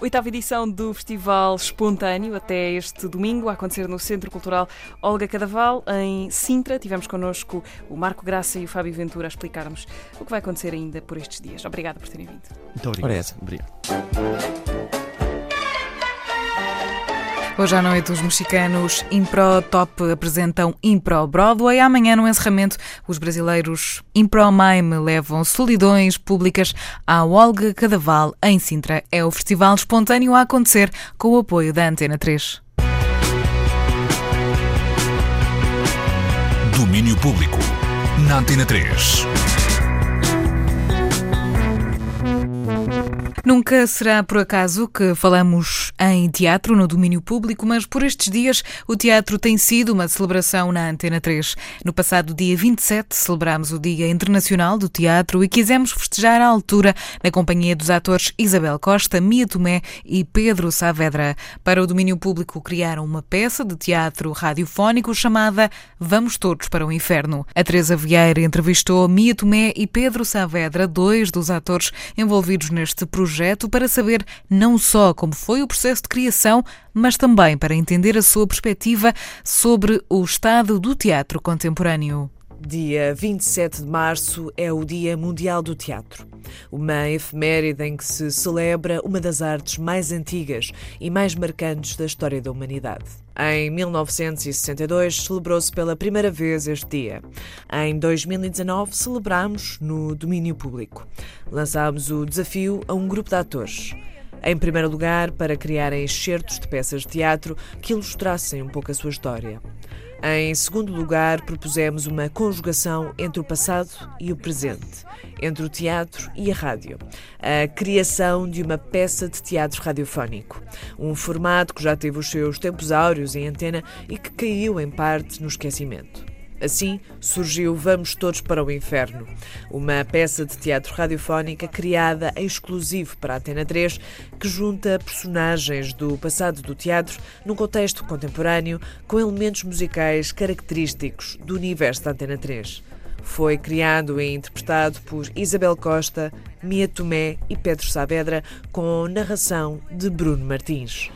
Oitava edição do Festival Espontâneo, até este domingo, a acontecer no Centro Cultural Olga Cadaval, em Sintra. Tivemos connosco o Marco Graça e o Fábio Ventura a explicar-nos o que vai acontecer ainda por estes dias. Obrigada por terem vindo. Muito obrigado. obrigado. Hoje à noite, os mexicanos Impro Top apresentam Impro Broadway. Amanhã, no encerramento, os brasileiros Impro Mime levam solidões públicas à Olga Cadaval, em Sintra. É o festival espontâneo a acontecer com o apoio da Antena 3. Domínio Público, na Antena 3. Nunca será por acaso que falamos em teatro no domínio público, mas por estes dias o teatro tem sido uma celebração na Antena 3. No passado dia 27 celebramos o Dia Internacional do Teatro e quisemos festejar à altura na companhia dos atores Isabel Costa, Mia Tomé e Pedro Saavedra. Para o domínio público criaram uma peça de teatro radiofónico chamada Vamos Todos para o Inferno. A Teresa Vieira entrevistou Mia Tomé e Pedro Saavedra, dois dos atores envolvidos neste projeto projeto para saber não só como foi o processo de criação, mas também para entender a sua perspectiva sobre o estado do teatro contemporâneo. Dia 27 de março é o Dia Mundial do Teatro, uma efeméride em que se celebra uma das artes mais antigas e mais marcantes da história da humanidade. Em 1962 celebrou-se pela primeira vez este dia. Em 2019 celebramos no domínio público. Lançámos o desafio a um grupo de atores. Em primeiro lugar, para criarem excertos de peças de teatro que ilustrassem um pouco a sua história. Em segundo lugar, propusemos uma conjugação entre o passado e o presente, entre o teatro e a rádio. A criação de uma peça de teatro radiofónico. Um formato que já teve os seus tempos áureos em antena e que caiu em parte no esquecimento. Assim surgiu Vamos Todos para o Inferno, uma peça de teatro radiofónica criada em exclusivo para a Antena 3, que junta personagens do passado do teatro num contexto contemporâneo com elementos musicais característicos do universo da Antena 3. Foi criado e interpretado por Isabel Costa, Mia Tomé e Pedro Saavedra, com narração de Bruno Martins.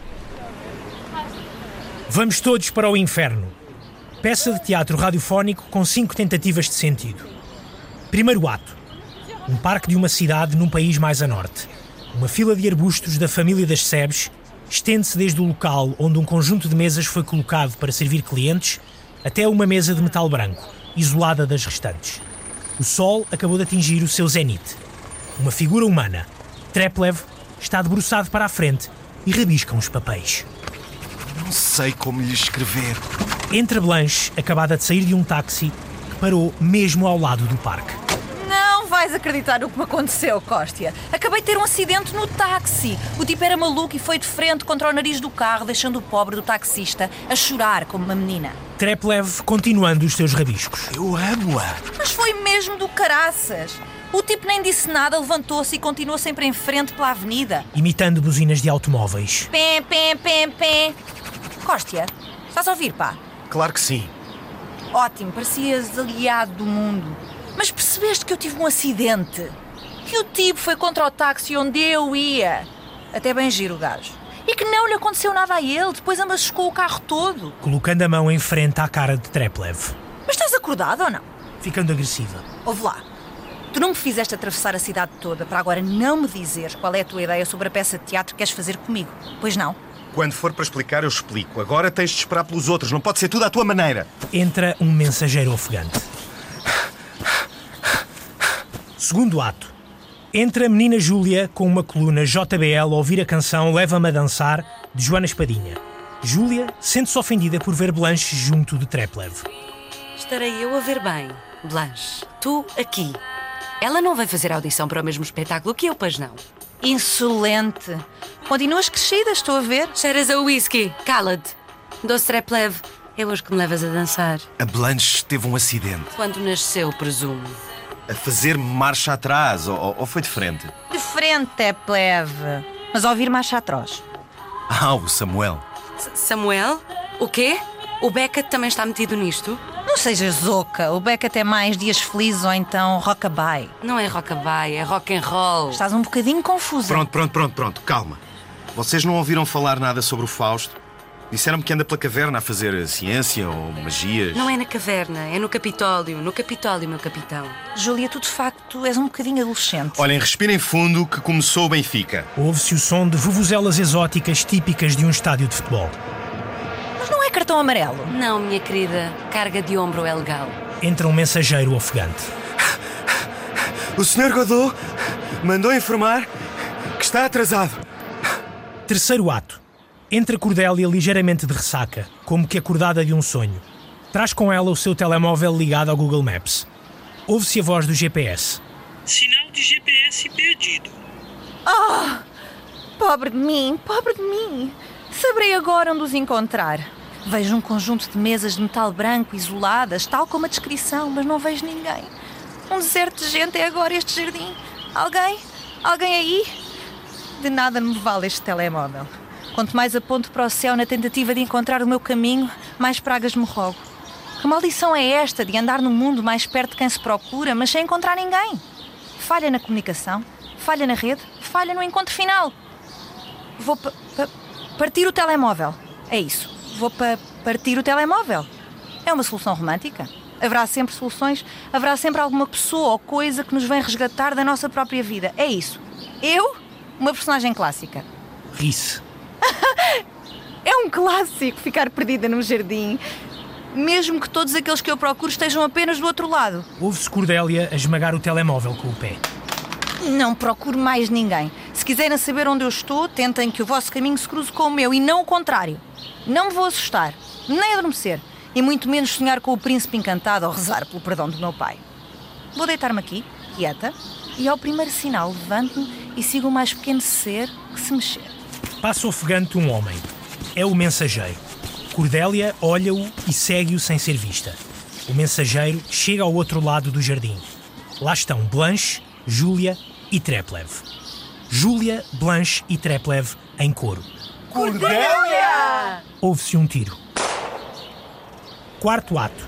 Vamos todos para o inferno peça de teatro radiofónico com cinco tentativas de sentido. Primeiro ato: um parque de uma cidade num país mais a norte. Uma fila de arbustos da família das Sebes estende-se desde o local onde um conjunto de mesas foi colocado para servir clientes até uma mesa de metal branco, isolada das restantes. O sol acabou de atingir o seu zenite. Uma figura humana, Treplev, está debruçado para a frente e rabisca uns papéis. Sei como lhe escrever. Entra Blanche, acabada de sair de um táxi, que parou mesmo ao lado do parque. Não vais acreditar o que me aconteceu, Cóstia. Acabei de ter um acidente no táxi. O tipo era maluco e foi de frente contra o nariz do carro, deixando o pobre do taxista a chorar como uma menina. Treplev continuando os seus rabiscos. Eu amo-a. Mas foi mesmo do caraças. O tipo nem disse nada, levantou-se e continuou sempre em frente pela avenida. Imitando buzinas de automóveis. Pé, pé, pé, pé. Cóstia, estás a ouvir, pá? Claro que sim. Ótimo, parecias aliado do mundo. Mas percebeste que eu tive um acidente? Que o tipo foi contra o táxi onde eu ia. Até bem giro o gajo. E que não lhe aconteceu nada a ele, depois ambascou o carro todo. Colocando a mão em frente à cara de Treplev. Mas estás acordado ou não? Ficando agressiva. Ouve lá. Tu não me fizeste atravessar a cidade toda para agora não me dizeres qual é a tua ideia sobre a peça de teatro que queres fazer comigo. Pois não? Quando for para explicar, eu explico. Agora tens de esperar pelos outros. Não pode ser tudo à tua maneira. Entra um mensageiro ofegante. Segundo ato. Entra a menina Júlia com uma coluna JBL a ouvir a canção Leva-me a Dançar, de Joana Espadinha. Júlia sente-se ofendida por ver Blanche junto de Treplev. Estarei eu a ver bem, Blanche. Tu aqui. Ela não vai fazer audição para o mesmo espetáculo que eu, pois não? Insolente. Continuas crescida, estou a ver. Cheiras a whisky. Cala-te. Doce Treplev. É hoje que me levas a dançar. A Blanche teve um acidente. Quando nasceu, presumo. A fazer marcha atrás, ou, ou foi de frente? De frente é plebe. Mas ouvir marcha atroz. Ah, o Samuel. S- Samuel? O quê? O Beckett também está metido nisto? Não sejas zoca. O Beckett é mais dias felizes ou então rockabye. Não é rockabye, é rock and roll. Estás um bocadinho confusa. Pronto, pronto, pronto, pronto, calma. Vocês não ouviram falar nada sobre o Fausto? Disseram-me que anda pela caverna a fazer ciência ou magias. Não é na caverna, é no Capitólio. No Capitólio, meu capitão. Júlia, tu de facto és um bocadinho adolescente. Olhem, respirem fundo que começou o Benfica. Ouve-se o som de vuvuzelas exóticas típicas de um estádio de futebol. Cartão amarelo. Não, minha querida, carga de ombro é legal. Entra um mensageiro ofegante. O Sr. Godot mandou informar que está atrasado. Terceiro ato. Entra Cordélia ligeiramente de ressaca, como que acordada de um sonho. Traz com ela o seu telemóvel ligado ao Google Maps. Ouve-se a voz do GPS. Sinal de GPS perdido. Oh! Pobre de mim, pobre de mim. Saberei agora onde os encontrar. Vejo um conjunto de mesas de metal branco isoladas, tal como a descrição, mas não vejo ninguém. Um deserto de gente é agora este jardim. Alguém? Alguém aí? De nada me vale este telemóvel. Quanto mais aponto para o céu na tentativa de encontrar o meu caminho, mais pragas me rogo. Que maldição é esta de andar no mundo mais perto de quem se procura, mas sem encontrar ninguém? Falha na comunicação, falha na rede, falha no encontro final. Vou pa pa partir o telemóvel. É isso. Vou pa partir o telemóvel. É uma solução romântica. Haverá sempre soluções, haverá sempre alguma pessoa ou coisa que nos vem resgatar da nossa própria vida. É isso. Eu, uma personagem clássica. Ri-se. [LAUGHS] É um clássico ficar perdida num jardim. Mesmo que todos aqueles que eu procuro estejam apenas do outro lado. Ouve-se Cordélia a esmagar o telemóvel com o pé. Não procuro mais ninguém. Se quiserem saber onde eu estou, tentem que o vosso caminho se cruze com o meu e não o contrário. Não me vou assustar, nem adormecer, e muito menos sonhar com o príncipe encantado ou rezar pelo perdão do meu pai. Vou deitar-me aqui, quieta, e ao primeiro sinal levanto-me e sigo o mais pequeno ser que se mexer. Passa ofegante um homem. É o mensageiro. Cordélia olha-o e segue-o sem ser vista. O mensageiro chega ao outro lado do jardim. Lá estão Blanche, Júlia e Treplev. Júlia, Blanche e Treplev em coro. Cordélia! Ouve-se um tiro. Quarto ato.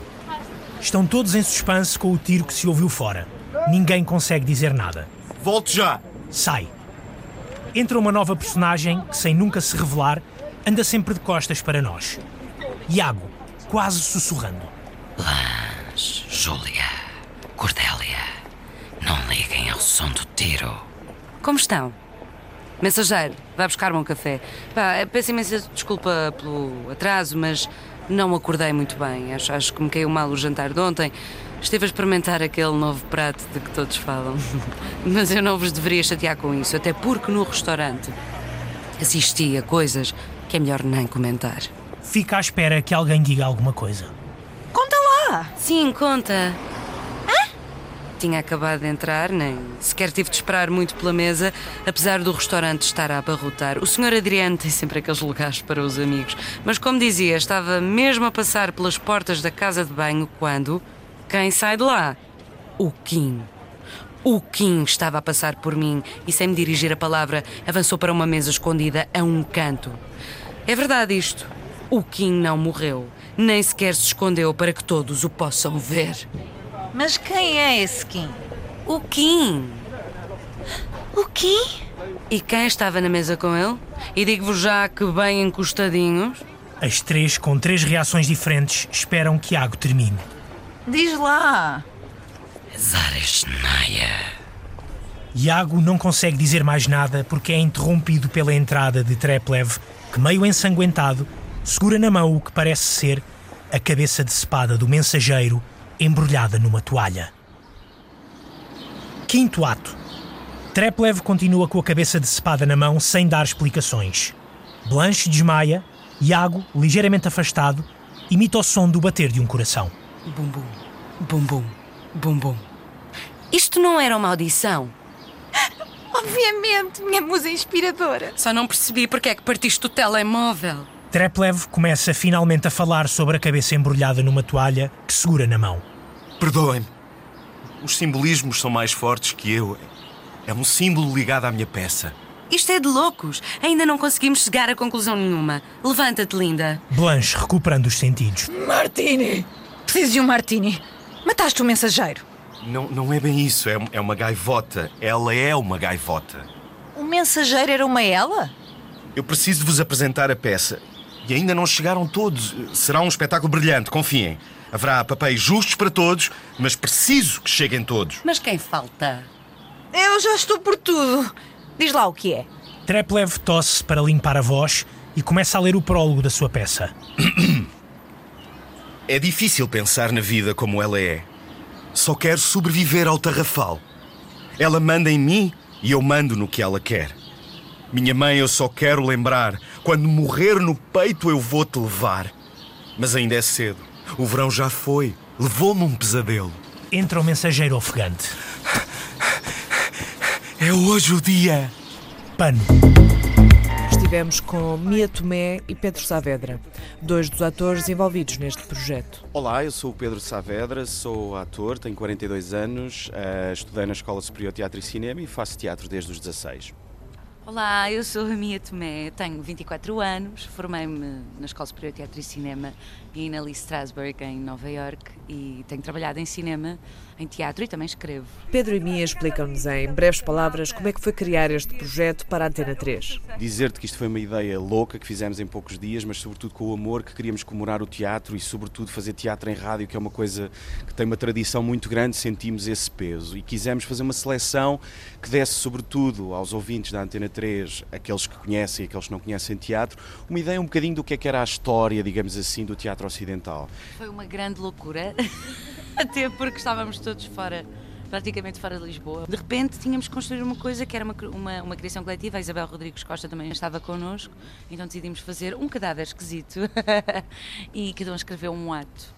Estão todos em suspense com o tiro que se ouviu fora. Ninguém consegue dizer nada. Volte já! Sai. Entra uma nova personagem que, sem nunca se revelar, anda sempre de costas para nós. Iago, quase sussurrando. Blanche, Júlia, Cordélia, não liguem ao som do tiro. Como estão? Mensageiro, vai buscar-me um café. Pá, peço imensa desculpa pelo atraso, mas não acordei muito bem. Acho, acho que me caiu mal o jantar de ontem. Esteve a experimentar aquele novo prato de que todos falam. [LAUGHS] Mas eu não vos deveria chatear com isso, até porque no restaurante assisti a coisas que é melhor nem comentar. Fica à espera que alguém diga alguma coisa. Conta lá! Sim, conta. Tinha acabado de entrar, nem sequer tive de esperar muito pela mesa, apesar do restaurante estar a abarrotar. O senhor Adriano tem sempre aqueles lugares para os amigos. Mas, como dizia, estava mesmo a passar pelas portas da casa de banho quando. Quem sai de lá? O Kim. O Kim estava a passar por mim e, sem me dirigir a palavra, avançou para uma mesa escondida a um canto. É verdade isto. O Kim não morreu, nem sequer se escondeu para que todos o possam ver. Mas quem é esse Kim? O Kim. O Kim? E quem estava na mesa com ele? E digo-vos já que bem encostadinhos. As três, com três reações diferentes, esperam que Iago termine. Diz lá. Zares Naya. Iago não consegue dizer mais nada porque é interrompido pela entrada de Treplev, que, meio ensanguentado, segura na mão o que parece ser a cabeça de espada do mensageiro embrulhada numa toalha. Quinto ato. Treplev continua com a cabeça de espada na mão sem dar explicações. Blanche desmaia, Iago, ligeiramente afastado, imita o som do bater de um coração. Bum bum, bum bum, bum bum. Isto não era uma audição. Obviamente, minha musa inspiradora. Só não percebi porque é que partiste o telemóvel. Treplev começa finalmente a falar sobre a cabeça embrulhada numa toalha que segura na mão. Perdoem-me. Os simbolismos são mais fortes que eu. É um símbolo ligado à minha peça. Isto é de loucos. Ainda não conseguimos chegar a conclusão nenhuma. Levanta-te, linda. Blanche recuperando os sentidos. Martini! Preciso de um martini. Mataste o mensageiro. Não, não é bem isso, é, é uma gaivota. Ela é uma gaivota. O mensageiro era uma ela? Eu preciso vos apresentar a peça. E ainda não chegaram todos. Será um espetáculo brilhante, confiem. Haverá papéis justos para todos, mas preciso que cheguem todos. Mas quem falta? Eu já estou por tudo. Diz lá o que é. Treplev tosse para limpar a voz e começa a ler o prólogo da sua peça. [CLEARS THROAT] É difícil pensar na vida como ela é. Só quero sobreviver ao tarrafal. Ela manda em mim e eu mando no que ela quer. Minha mãe, eu só quero lembrar. Quando morrer no peito, eu vou te levar. Mas ainda é cedo. O verão já foi. Levou-me um pesadelo. Entra o mensageiro ofegante. É hoje o dia. Pano. Estivemos com Mia Tomé e Pedro Saavedra, dois dos atores envolvidos neste projeto. Olá, eu sou o Pedro Saavedra, sou ator, tenho 42 anos, uh, estudei na Escola Superior de Teatro e Cinema e faço teatro desde os 16. Olá, eu sou a Mia Tomé, tenho 24 anos, formei-me na Escola Superior de Teatro e Cinema e na Lee Strasberg em Nova York e tenho trabalhado em cinema, em teatro e também escrevo. Pedro e Mia explicam-nos em breves palavras como é que foi criar este projeto para a Antena 3. Dizer-te que isto foi uma ideia louca que fizemos em poucos dias, mas sobretudo com o amor que queríamos comemorar o teatro e sobretudo fazer teatro em rádio, que é uma coisa que tem uma tradição muito grande, sentimos esse peso e quisemos fazer uma seleção que desse sobretudo aos ouvintes da Antena 3, aqueles que conhecem e aqueles que não conhecem teatro, uma ideia um bocadinho do que é que era a história, digamos assim, do teatro ocidental. Foi uma grande loucura, [LAUGHS] até porque estávamos todos fora praticamente fora de Lisboa. De repente tínhamos que construir uma coisa que era uma, uma, uma, criação coletiva. A Isabel Rodrigues Costa também estava connosco, então decidimos fazer um cadáver esquisito [LAUGHS] e cada um escreveu um ato.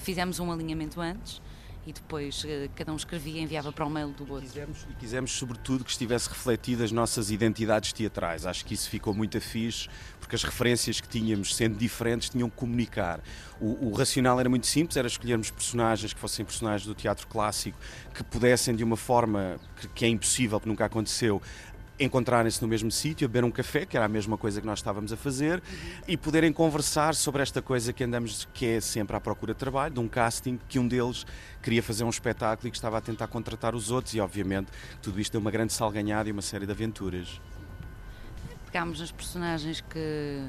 Fizemos um alinhamento antes e depois uh, cada um escrevia e enviava para o mail do outro. Quisemos, e quisemos, sobretudo, que estivesse refletido as nossas identidades teatrais. Acho que isso ficou muito fixe, porque as referências que tínhamos, sendo diferentes, tinham que comunicar. O, o racional era muito simples, era escolhermos personagens que fossem personagens do teatro clássico, que pudessem, de uma forma que, que é impossível, que nunca aconteceu, encontrarem-se no mesmo sítio, beber um café, que era a mesma coisa que nós estávamos a fazer, uhum. e poderem conversar sobre esta coisa que andamos, que é sempre à procura de trabalho, de um casting, que um deles queria fazer um espetáculo e que estava a tentar contratar os outros, e obviamente tudo isto é uma grande salganhada e uma série de aventuras. Pegámos nas personagens que,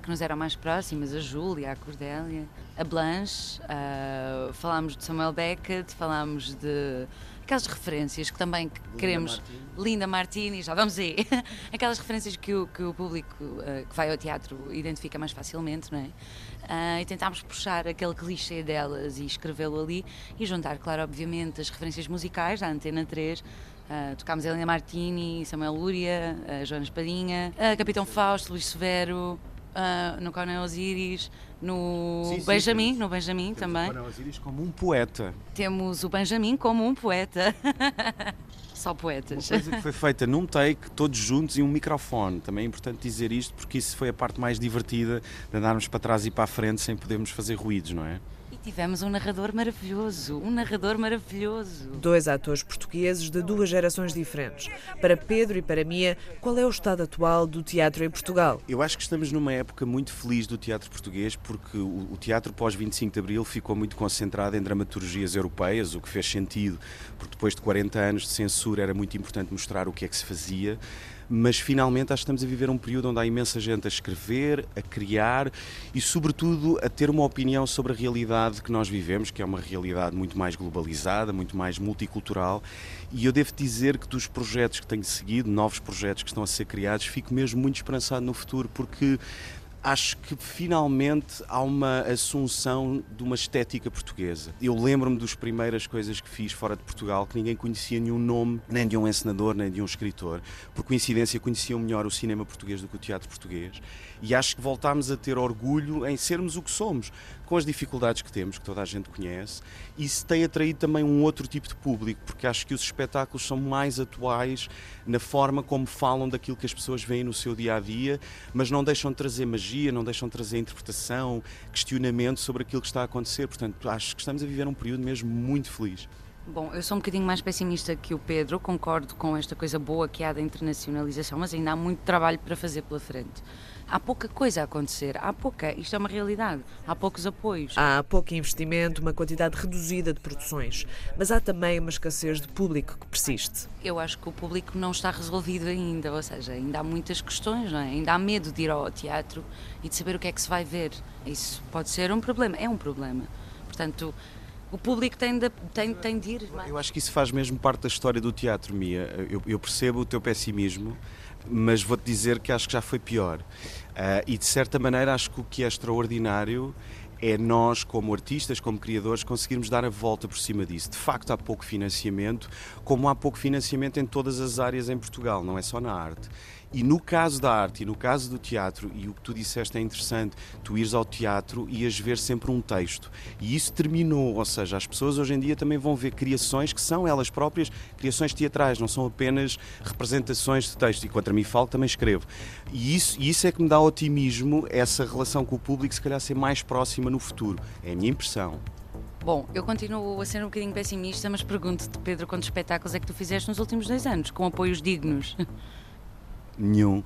que nos eram mais próximas, a Júlia, a Cordélia, a Blanche, uh, falámos de Samuel Beckett, falámos de aquelas referências que também queremos. Linda Martini, já vamos aí. [LAUGHS] aquelas referências que o, que o público uh, que vai ao teatro identifica mais facilmente, não é? Uh, e tentámos puxar aquele clichê delas e escrevê-lo ali e juntar, claro, obviamente, as referências musicais da Antena 3. Uh, ah, tocámos a Helena Martini, Samuel Lúria, a Joana Espadinha, Capitão Fausto, Luís Severo, uh, no Conan Osiris, no sim, Benjamin, no Benjamin também. O Conan Osiris como um poeta. Temos o Benjamin como um poeta. [LAUGHS] Só poetas. Uma coisa que foi feita num take, todos juntos e um microfone. Também é importante dizer isto porque isso foi a parte mais divertida de andarmos para trás e para a frente sem podermos fazer ruídos, não é? Tivemos um narrador maravilhoso, um narrador maravilhoso. Dois atores portugueses de duas gerações diferentes. Para Pedro e para Mia, qual é o estado atual do teatro em Portugal? Eu acho que estamos numa época muito feliz do teatro português, porque o, teatro pós-25 de Abril ficou muito concentrado em dramaturgias europeias, o que fez sentido, porque depois de 40 anos de censura era muito importante mostrar o que é que se fazia mas finalmente acho que estamos a viver um período onde há imensa gente a escrever, a criar e, sobretudo, a ter uma opinião sobre a realidade que nós vivemos, que é uma realidade muito mais globalizada, muito mais multicultural. E eu devo dizer que dos projetos que tenho seguido, novos projetos que estão a ser criados, fico mesmo muito esperançado no futuro, porque acho que finalmente há uma assunção de uma estética portuguesa. Eu lembro-me das primeiras coisas que fiz fora de Portugal que ninguém conhecia nenhum nome, nem de um encenador, nem de um escritor. Por coincidência, conheciam melhor o cinema português do que o teatro português. E acho que voltámos a ter orgulho em sermos o que somos com as dificuldades que temos, que toda a gente conhece, isso tem atraído também um outro tipo de público, porque acho que os espetáculos são mais atuais na forma como falam daquilo que as pessoas veem no seu dia a dia, mas não deixam de trazer magia, não deixam de trazer interpretação, questionamento sobre aquilo que está a acontecer. Portanto, acho que estamos a viver um período mesmo muito feliz. Bom, eu sou um bocadinho mais pessimista que o Pedro, concordo com esta coisa boa que há da internacionalização, mas ainda há muito trabalho para fazer pela frente. Há pouca coisa a acontecer, há pouca, isto é uma realidade, há poucos apoios. Há pouco investimento, uma quantidade reduzida de produções, mas há também uma escassez de público que persiste. Eu acho que o público não está resolvido ainda, ou seja, ainda há muitas questões, não é? ainda há medo de ir ao teatro e de saber o que é que se vai ver. Isso pode ser um problema, é um problema. Portanto, o público tem de, tem, tem de ir. Eu acho que isso faz mesmo parte da história do teatro, Mia. Eu, eu percebo o teu pessimismo, mas vou-te dizer que acho que já foi pior. Uh, e de certa maneira acho que o que é extraordinário é nós, como artistas, como criadores, conseguirmos dar a volta por cima disso. De facto, há pouco financiamento, como há pouco financiamento em todas as áreas em Portugal, não é só na arte. E no caso da arte e no caso do teatro, e o que tu disseste é interessante, tu ires ao teatro e ias ver sempre um texto. E isso terminou, ou seja, as pessoas hoje em dia também vão ver criações que são elas próprias criações teatrais, não são apenas representações de texto. E contra mim falo, também escrevo. E isso, isso é que me dá otimismo, essa relação com o público, se calhar ser mais próxima no futuro. É a minha impressão. Bom, eu continuo a ser um bocadinho pessimista, mas pergunto-te, Pedro, quantos espetáculos é que tu fizeste nos últimos dois anos, com apoios dignos? Nenhum.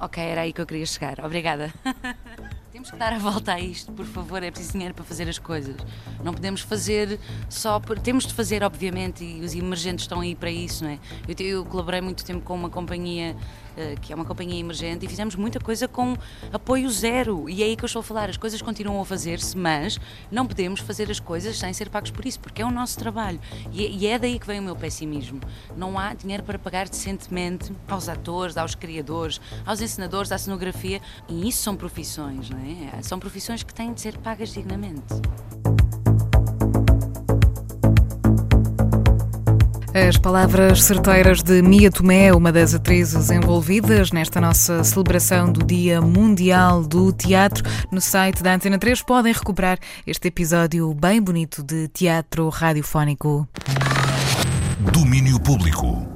Ok, era aí que eu queria chegar. Obrigada. [LAUGHS] Temos que dar a volta a isto, por favor. É preciso dinheiro para fazer as coisas. Não podemos fazer só. Por... Temos de fazer, obviamente, e os emergentes estão aí para isso, não é? Eu, eu colaborei muito tempo com uma companhia eh, que é uma companhia emergente, e fizemos muita coisa com apoio zero. E é aí que eu estou a falar. As coisas continuam a fazer-se, mas não podemos fazer as coisas sem ser pagos por isso, porque é o nosso trabalho. E é daí que vem o meu pessimismo. Não há dinheiro para pagar decentemente aos atores, aos criadores, aos encenadores, à cenografia. E isso são profissões, não é? São profissões que têm de ser pagas dignamente. As palavras certeiras de Mia Tomé, uma das atrizes envolvidas nesta nossa celebração do Dia Mundial do Teatro. No site da Antena 3 podem recuperar este episódio bem bonito de teatro radiofónico. Domínio Público.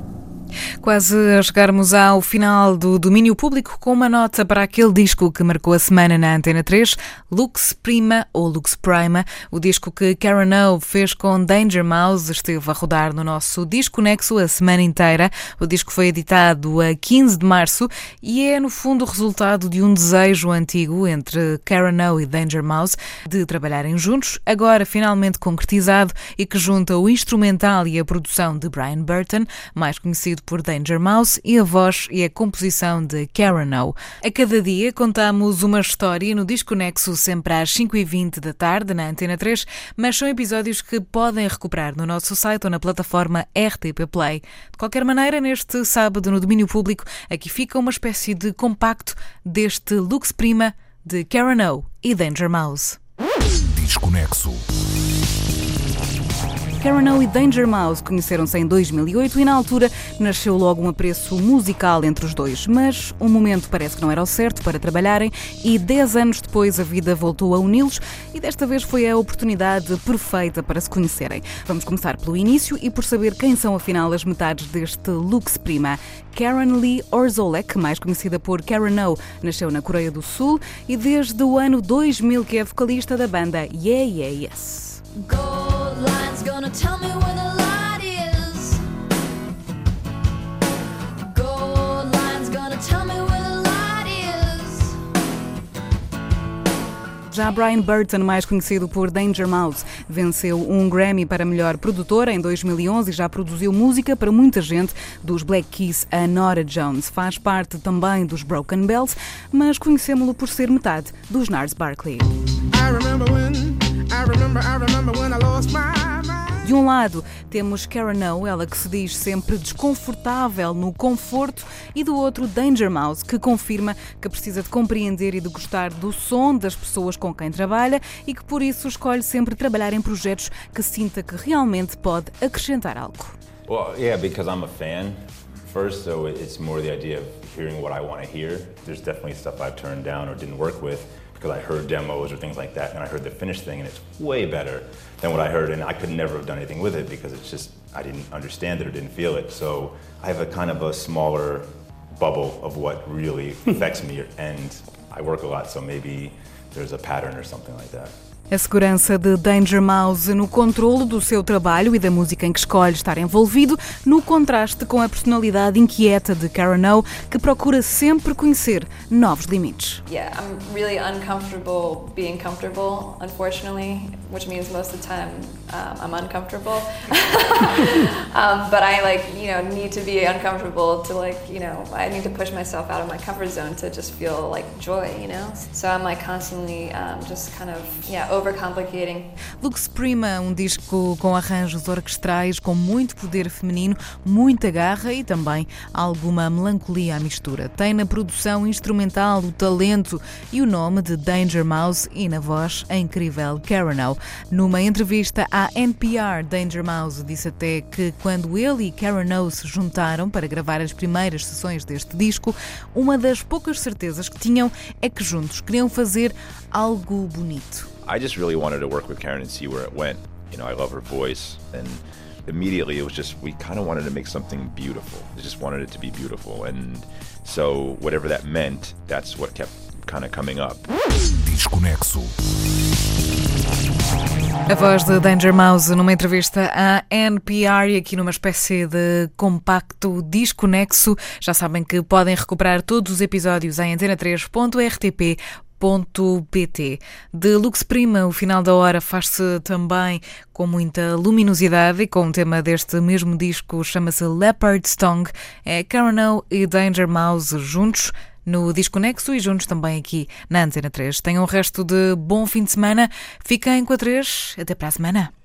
Quase a chegarmos ao final do domínio público com uma nota para aquele disco que marcou a semana na Antena 3, Lux Prima ou Lux Prima, o disco que Karen O fez com Danger Mouse, esteve a rodar no nosso Disco Nexo a semana inteira. O disco foi editado a 15 de março e é, no fundo, o resultado de um desejo antigo entre Karen O e Danger Mouse de trabalharem juntos, agora finalmente concretizado e que junta o instrumental e a produção de Brian Burton, mais conhecido por Danger Mouse e a voz e a composição de Karen O. A cada dia contamos uma história no Desconexo sempre às 5h20 da tarde na Antena 3, mas são episódios que podem recuperar no nosso site ou na plataforma RTP Play. De qualquer maneira, neste sábado no domínio público, aqui fica uma espécie de compacto deste Lux Prima de Karen O e Danger Mouse. Desconexo. Karen O e Danger Mouse conheceram-se em 2008 e na altura nasceu logo um apreço musical entre os dois, mas um momento parece que não era o certo para trabalharem e 10 anos depois a vida voltou a uni-los e desta vez foi a oportunidade perfeita para se conhecerem. Vamos começar pelo início e por saber quem são afinal as metades deste Lux Prima. Karen Lee Orzolek, mais conhecida por Karen O, nasceu na Coreia do Sul e desde o ano 2000 que é vocalista da banda Yeah Yeah Yes. Gold line's gonna tell me where the light is. Gold line's gonna tell me where the light is. Já Brian Burton, mais conhecido por Danger Mouse, venceu um Grammy para melhor produtora em 2011 e já produziu música para muita gente, dos Black Keys a Nora Jones. Faz parte também dos Broken Bells, mas conhecemos-lo por ser metade dos Nars Barkley. I remember when de um lado, temos Karen O, ela que se diz sempre desconfortável no conforto, e do outro, Danger Mouse, que confirma que precisa de compreender e de gostar do som das pessoas com quem trabalha e que por isso escolhe sempre trabalhar em projetos que sinta que realmente pode acrescentar algo. Well, yeah, because I'm a fan. First, so it's more the idea of hearing what I want to hear. There's definitely stuff I've turned down or didn't work with. Because I heard demos or things like that, and I heard the finished thing, and it's way better than what I heard, and I could never have done anything with it because it's just I didn't understand it or didn't feel it. So I have a kind of a smaller bubble of what really [LAUGHS] affects me, and I work a lot, so maybe there's a pattern or something like that. A segurança de Danger Mouse no controle do seu trabalho e da música em que escolhe estar envolvido, no contraste com a personalidade inquieta de Karen O, que procura sempre conhecer novos limites. Yeah, I'm really uncomfortable being comfortable, unfortunately, which means most of the time um, I'm uncomfortable. [LAUGHS] um, but I like, you know, need to be uncomfortable to like, you know, I need to push myself out of my comfort zone to just feel like joy, you know? So I'm like constantly um, just kind of, yeah. Lux Prima, um disco com arranjos orquestrais, com muito poder feminino, muita garra e também alguma melancolia à mistura. Tem na produção instrumental o talento e o nome de Danger Mouse e na voz a incrível Karen O. Numa entrevista à NPR, Danger Mouse disse até que quando ele e Karen O se juntaram para gravar as primeiras sessões deste disco, uma das poucas certezas que tinham é que juntos queriam fazer algo bonito. I just really wanted to work with Karen and see where it went. You know, I love her voice, and immediately it was just we kind of wanted to make something beautiful. We just wanted it to be beautiful, and so whatever that meant, that's what kept kind of coming up. Desconexo. A voz de Danger Mouse numa entrevista à NPR e aqui numa espécie de compacto desconexo. Já sabem que podem recuperar todos os episódios em antena3.rtp pt De Lux Prima, o final da hora faz-se também com muita luminosidade e com o tema deste mesmo disco chama-se Leopard Song. É Karen O e Danger Mouse juntos no Desconexo e juntos também aqui na Antena 3. Tenham o resto de bom fim de semana. Fiquem com a 3. Até para a semana.